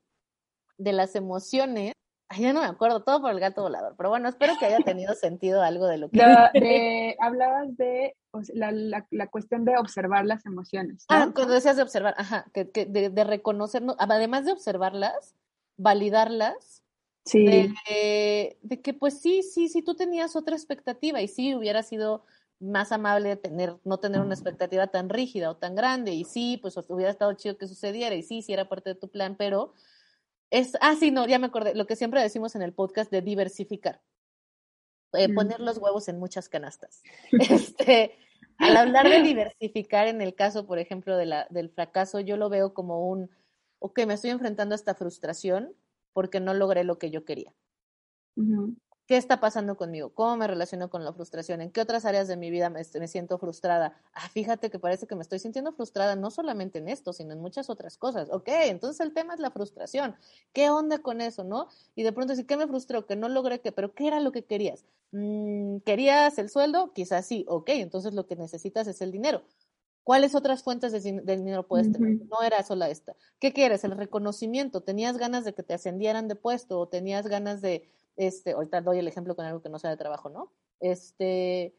de las emociones ya no me acuerdo, todo por el gato volador, pero bueno, espero que haya tenido sentido algo de lo que... hablabas de la, cuestión de observar las emociones. Ah, cuando decías de observar, ajá, que, de, de reconocernos, además de observarlas, validarlas, sí. de, de, que pues sí, sí, sí, tú tenías otra expectativa y sí hubiera sido más amable tener, no tener una expectativa tan rígida o tan grande y sí, pues hubiera estado chido que sucediera y sí, sí era parte de tu plan, pero es, ah, sí, no, ya me acordé, lo que siempre decimos en el podcast de diversificar. Eh, mm. Poner los huevos en muchas canastas. Este, al hablar de diversificar, en el caso, por ejemplo, de la, del fracaso, yo lo veo como un, ok, me estoy enfrentando a esta frustración porque no logré lo que yo quería. ¿Qué está pasando conmigo? ¿Cómo me relaciono con la frustración? ¿En qué otras áreas de mi vida me, me, siento frustrada? Ah, fíjate que parece que me estoy sintiendo frustrada no solamente en esto, sino en muchas otras cosas. Ok, entonces el tema es la frustración. ¿Qué onda con eso, no? Y de pronto, ¿sí qué me frustró? Que no logré que, pero ¿qué era lo que querías? Mm, ¿Querías el sueldo? Quizás sí. Ok, entonces lo que necesitas es el dinero. ¿Cuáles otras fuentes de, dinero puedes tener? No era sola esta. ¿Qué quieres? El reconocimiento. ¿Tenías ganas de que te ascendieran de puesto o tenías ganas de este, ahorita doy el ejemplo con algo que no sea de trabajo, ¿no? Este,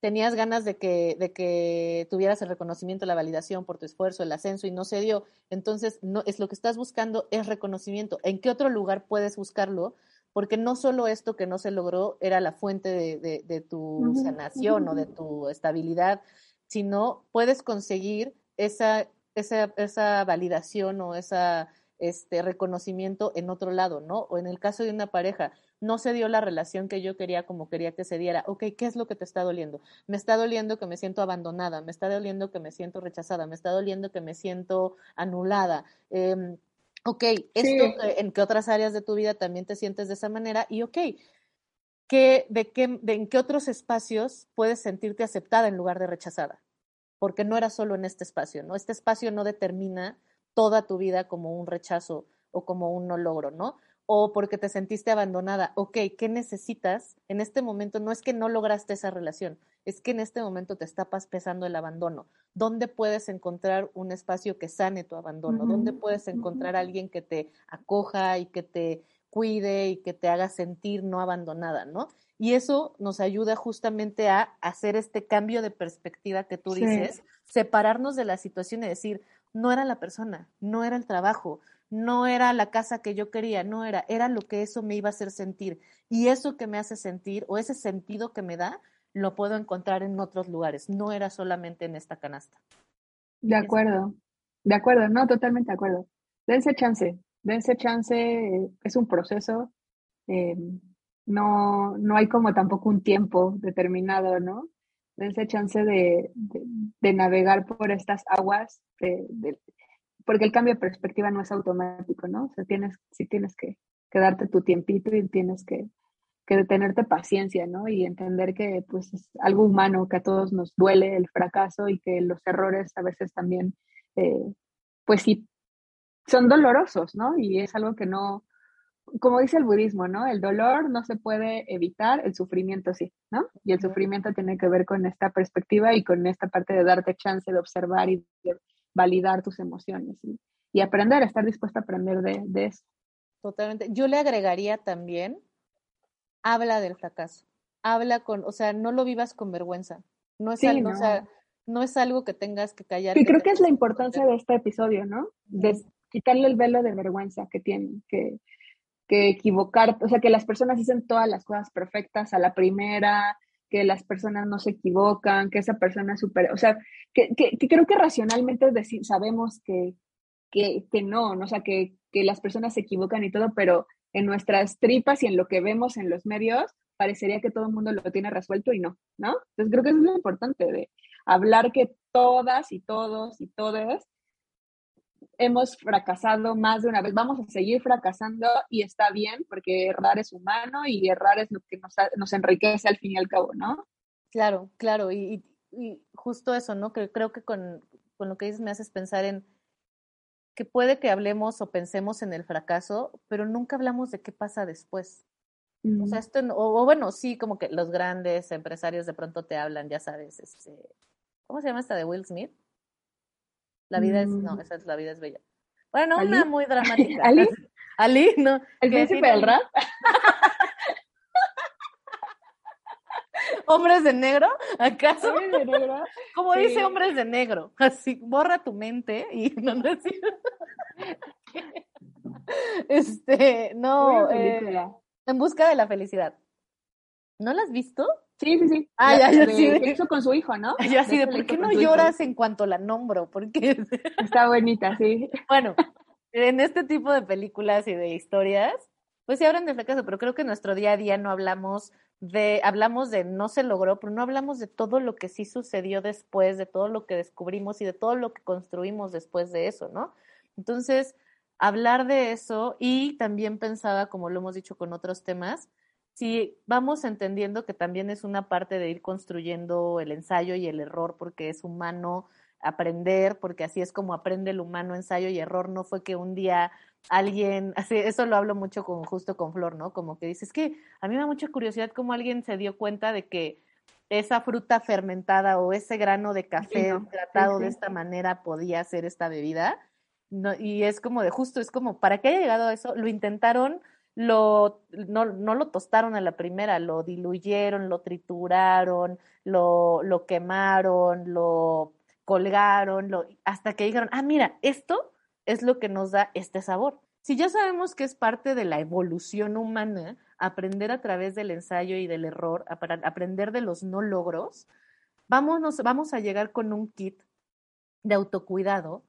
tenías ganas de que, de que tuvieras el reconocimiento, la validación por tu esfuerzo, el ascenso y no se dio. Entonces, no, es lo que estás buscando es reconocimiento. ¿En qué otro lugar puedes buscarlo? Porque no solo esto que no se logró era la fuente de, de, tu sanación o de tu estabilidad, sino puedes conseguir esa, esa, esa validación o esa este reconocimiento en otro lado, ¿no? O en el caso de una pareja, no se dio la relación que yo quería como quería que se diera. Ok, ¿qué es lo que te está doliendo? Me está doliendo que me siento abandonada, me está doliendo que me siento rechazada, me está doliendo que me siento anulada. Eh, ok, esto en qué otras áreas de tu vida también te sientes de esa manera y ok, ¿qué, de, qué, de en qué otros espacios puedes sentirte aceptada en lugar de rechazada? Porque no era solo en este espacio, ¿no? Este espacio no determina toda tu vida como un rechazo o como un no logro, ¿no? o porque te sentiste abandonada. Ok, ¿qué necesitas? En este momento no es que no lograste esa relación, es que en este momento te está pesando el abandono. ¿Dónde puedes encontrar un espacio que sane tu abandono? ¿Dónde puedes encontrar a alguien que te acoja y que te cuide y que te haga sentir no abandonada, ¿no? Y eso nos ayuda justamente a hacer este cambio de perspectiva que tú dices, separarnos de la situación y decir, no era la persona, no era el trabajo, no era la casa que yo quería, no era, era lo que eso me iba a hacer sentir. Y eso que me hace sentir o ese sentido que me da, lo puedo encontrar en otros lugares, no era solamente en esta canasta. De acuerdo, de acuerdo, no, totalmente de acuerdo. Dense chance, dense chance, es un proceso, eh, no, no hay como tampoco un tiempo determinado, ¿no? Dense chance de, de, navegar por estas aguas, porque el cambio de perspectiva no es automático, ¿no? O sea, tienes, sí tienes que, darte tu tiempito y tienes que, que paciencia, ¿no? Y entender que pues es algo humano, que a todos nos duele el fracaso y que los errores a veces también, eh, pues sí, son dolorosos, ¿no? Y es algo que no, como dice el budismo, ¿no? El dolor no se puede evitar, el sufrimiento sí, ¿no? Y el sufrimiento tiene que ver con esta perspectiva y con esta parte de darte chance de observar y de validar tus emociones y, aprender, estar dispuesta a aprender de, eso. Totalmente. Yo le agregaría también, habla del fracaso, habla con, o sea, no lo vivas con vergüenza. No es, algo, O sea, no es algo que tengas que callar. Y creo que es la importancia de este episodio, ¿no? De quitarle el velo de vergüenza que tienen, que, que equivocar, o sea, que las personas hacen todas las cosas perfectas a la primera, que las personas no se equivocan, que esa persona es súper, o sea, que, que, creo que racionalmente decir, sabemos que, que, que no, ¿no? o sea, que, que las personas se equivocan y todo, pero en nuestras tripas y en lo que vemos en los medios, parecería que todo el mundo lo tiene resuelto y no, ¿no? Entonces creo que es muy importante de hablar que todas y todos y todas hemos fracasado más de una vez, vamos a seguir fracasando y está bien porque errar es humano y errar es lo que nos, nos enriquece al fin y al cabo, ¿no? Claro, claro, y, y justo eso, ¿no? Creo, creo que con, con lo que dices me haces pensar en que puede que hablemos o pensemos en el fracaso, pero nunca hablamos de qué pasa después. O sea, esto, o, bueno, sí, como que los grandes empresarios de pronto te hablan, ya sabes, este, ¿cómo se llama esta de Will Smith? La vida es, no, mm. esa es La vida es bella. Bueno, una muy dramática. ¿Ali? ¿Ali? No. ¿El príncipe del rap? ¿Hombres de negro? ¿Acaso? ¿Hombres de negro? Como dice hombres de negro. Así, borra tu mente y no decir. este, no. Eh, en busca de la felicidad. ¿No la has visto? Sí, sí, sí. Ah, ya, ya, sí. Hizo con su hijo, ¿no? Ya, sí, de, ¿por qué no lloras en cuanto la nombro? Porque está bonita, sí. Bueno, en este tipo de películas y de historias, pues sí hablan de fracaso, pero creo que en nuestro día a día no hablamos de, hablamos de no se logró, pero no hablamos de todo lo que sí sucedió después, de todo lo que descubrimos y de todo lo que construimos después de eso, ¿no? Entonces, hablar de eso y también pensaba, como lo hemos dicho con otros temas, si vamos entendiendo que también es una parte de ir construyendo el ensayo y el error, porque es humano aprender, porque así es como aprende el humano ensayo y error, no fue que un día alguien, así, eso lo hablo mucho con justo con Flor, ¿no? Como que dices que a mí me da mucha curiosidad cómo alguien se dio cuenta de que esa fruta fermentada o ese grano de café tratado de esta manera podía hacer esta bebida. No, y es como de justo, es como, para que haya llegado a eso, lo intentaron lo, no, no, lo tostaron a la primera, lo diluyeron, lo trituraron, lo, lo quemaron, lo colgaron, lo, hasta que dijeron, ah, mira, esto es lo que nos da este sabor. Si ya sabemos que es parte de la evolución humana, aprender a través del ensayo y del error, aprender de los no logros, vamos, vamos a llegar con un kit de autocuidado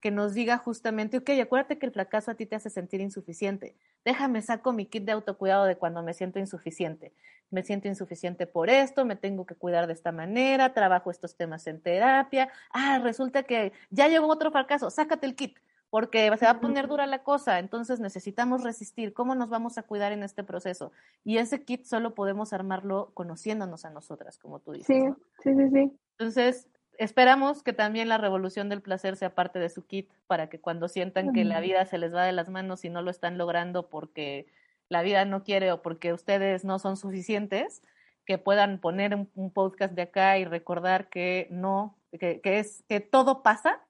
que nos diga justamente, ok, acuérdate que el fracaso a ti te hace sentir insuficiente. Déjame, saco mi kit de autocuidado de cuando me siento insuficiente. Me siento insuficiente por esto, me tengo que cuidar de esta manera, trabajo estos temas en terapia. Ah, resulta que ya llegó otro fracaso, sácate el kit, porque se va a poner dura la cosa, entonces necesitamos resistir. ¿Cómo nos vamos a cuidar en este proceso? Y ese kit solo podemos armarlo conociéndonos a nosotras, como tú dices. Sí, sí, sí, sí. Entonces, esperamos que también la revolución del placer sea parte de su kit para que cuando sientan que la vida se les va de las manos y no lo están logrando porque la vida no quiere o porque ustedes no son suficientes, que puedan poner un, podcast de acá y recordar que no, que, que, es que todo pasa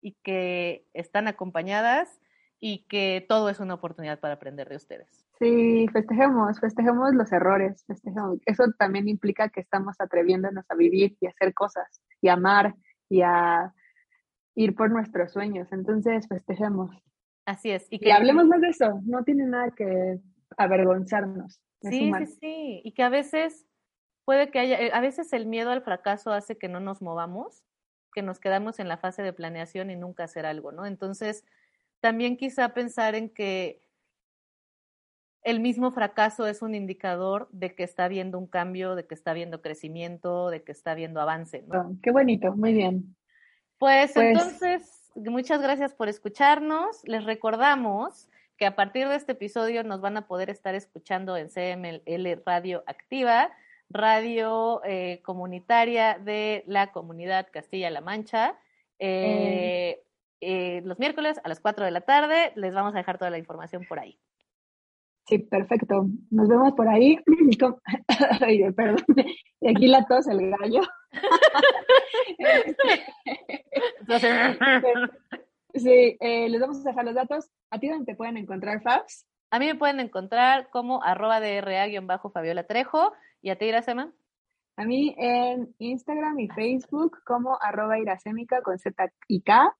y que están acompañadas y que todo es una oportunidad para aprender de ustedes. Sí, festejemos, festejemos los errores, festejemos. Eso también implica que estamos atreviéndonos a vivir y a hacer cosas y a amar y a ir por nuestros sueños. Entonces, festejemos. Así es. Y, que, hablemos más de eso. No tiene nada que avergonzarnos. Sí, sí, sí. Y que a veces puede que haya, eh, a veces el miedo al fracaso hace que no nos movamos, que nos quedamos en la fase de planeación y nunca hacer algo, ¿no? Entonces, también quizá pensar en que el mismo fracaso es un indicador de que está habiendo un cambio, de que está habiendo crecimiento, de que está habiendo avance. ¿no? Ah, qué bonito, muy bien. Pues, pues, entonces, muchas gracias por escucharnos. Les recordamos que a partir de este episodio nos van a poder estar escuchando en CML Radio Activa, radio eh, comunitaria de la comunidad Castilla-La Mancha. Eh, eh. los miércoles a las 4 de la tarde. Les vamos a dejar toda la información por ahí. Sí, perfecto. Nos vemos por ahí. Ay, perdón. Y aquí la tos, el gallo. sí, eh, les vamos a dejar los datos. ¿A ti dónde te pueden encontrar, Fabs? A mí me pueden encontrar como arroba DRA-Fabiola Trejo. ¿Y a ti, Iracema? A mí en Instagram y Facebook como arroba iracémica con Z y K.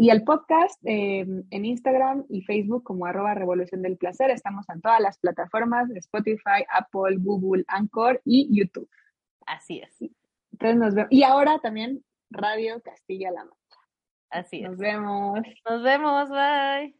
Y el podcast eh, en Instagram y Facebook como arroba Revolución del Placer. Estamos en todas las plataformas Spotify, Apple, Google, Anchor y YouTube. Así es. Entonces nos vemos. Y ahora también Radio Castilla-La Mancha. Así es. Nos vemos. Nos vemos, bye.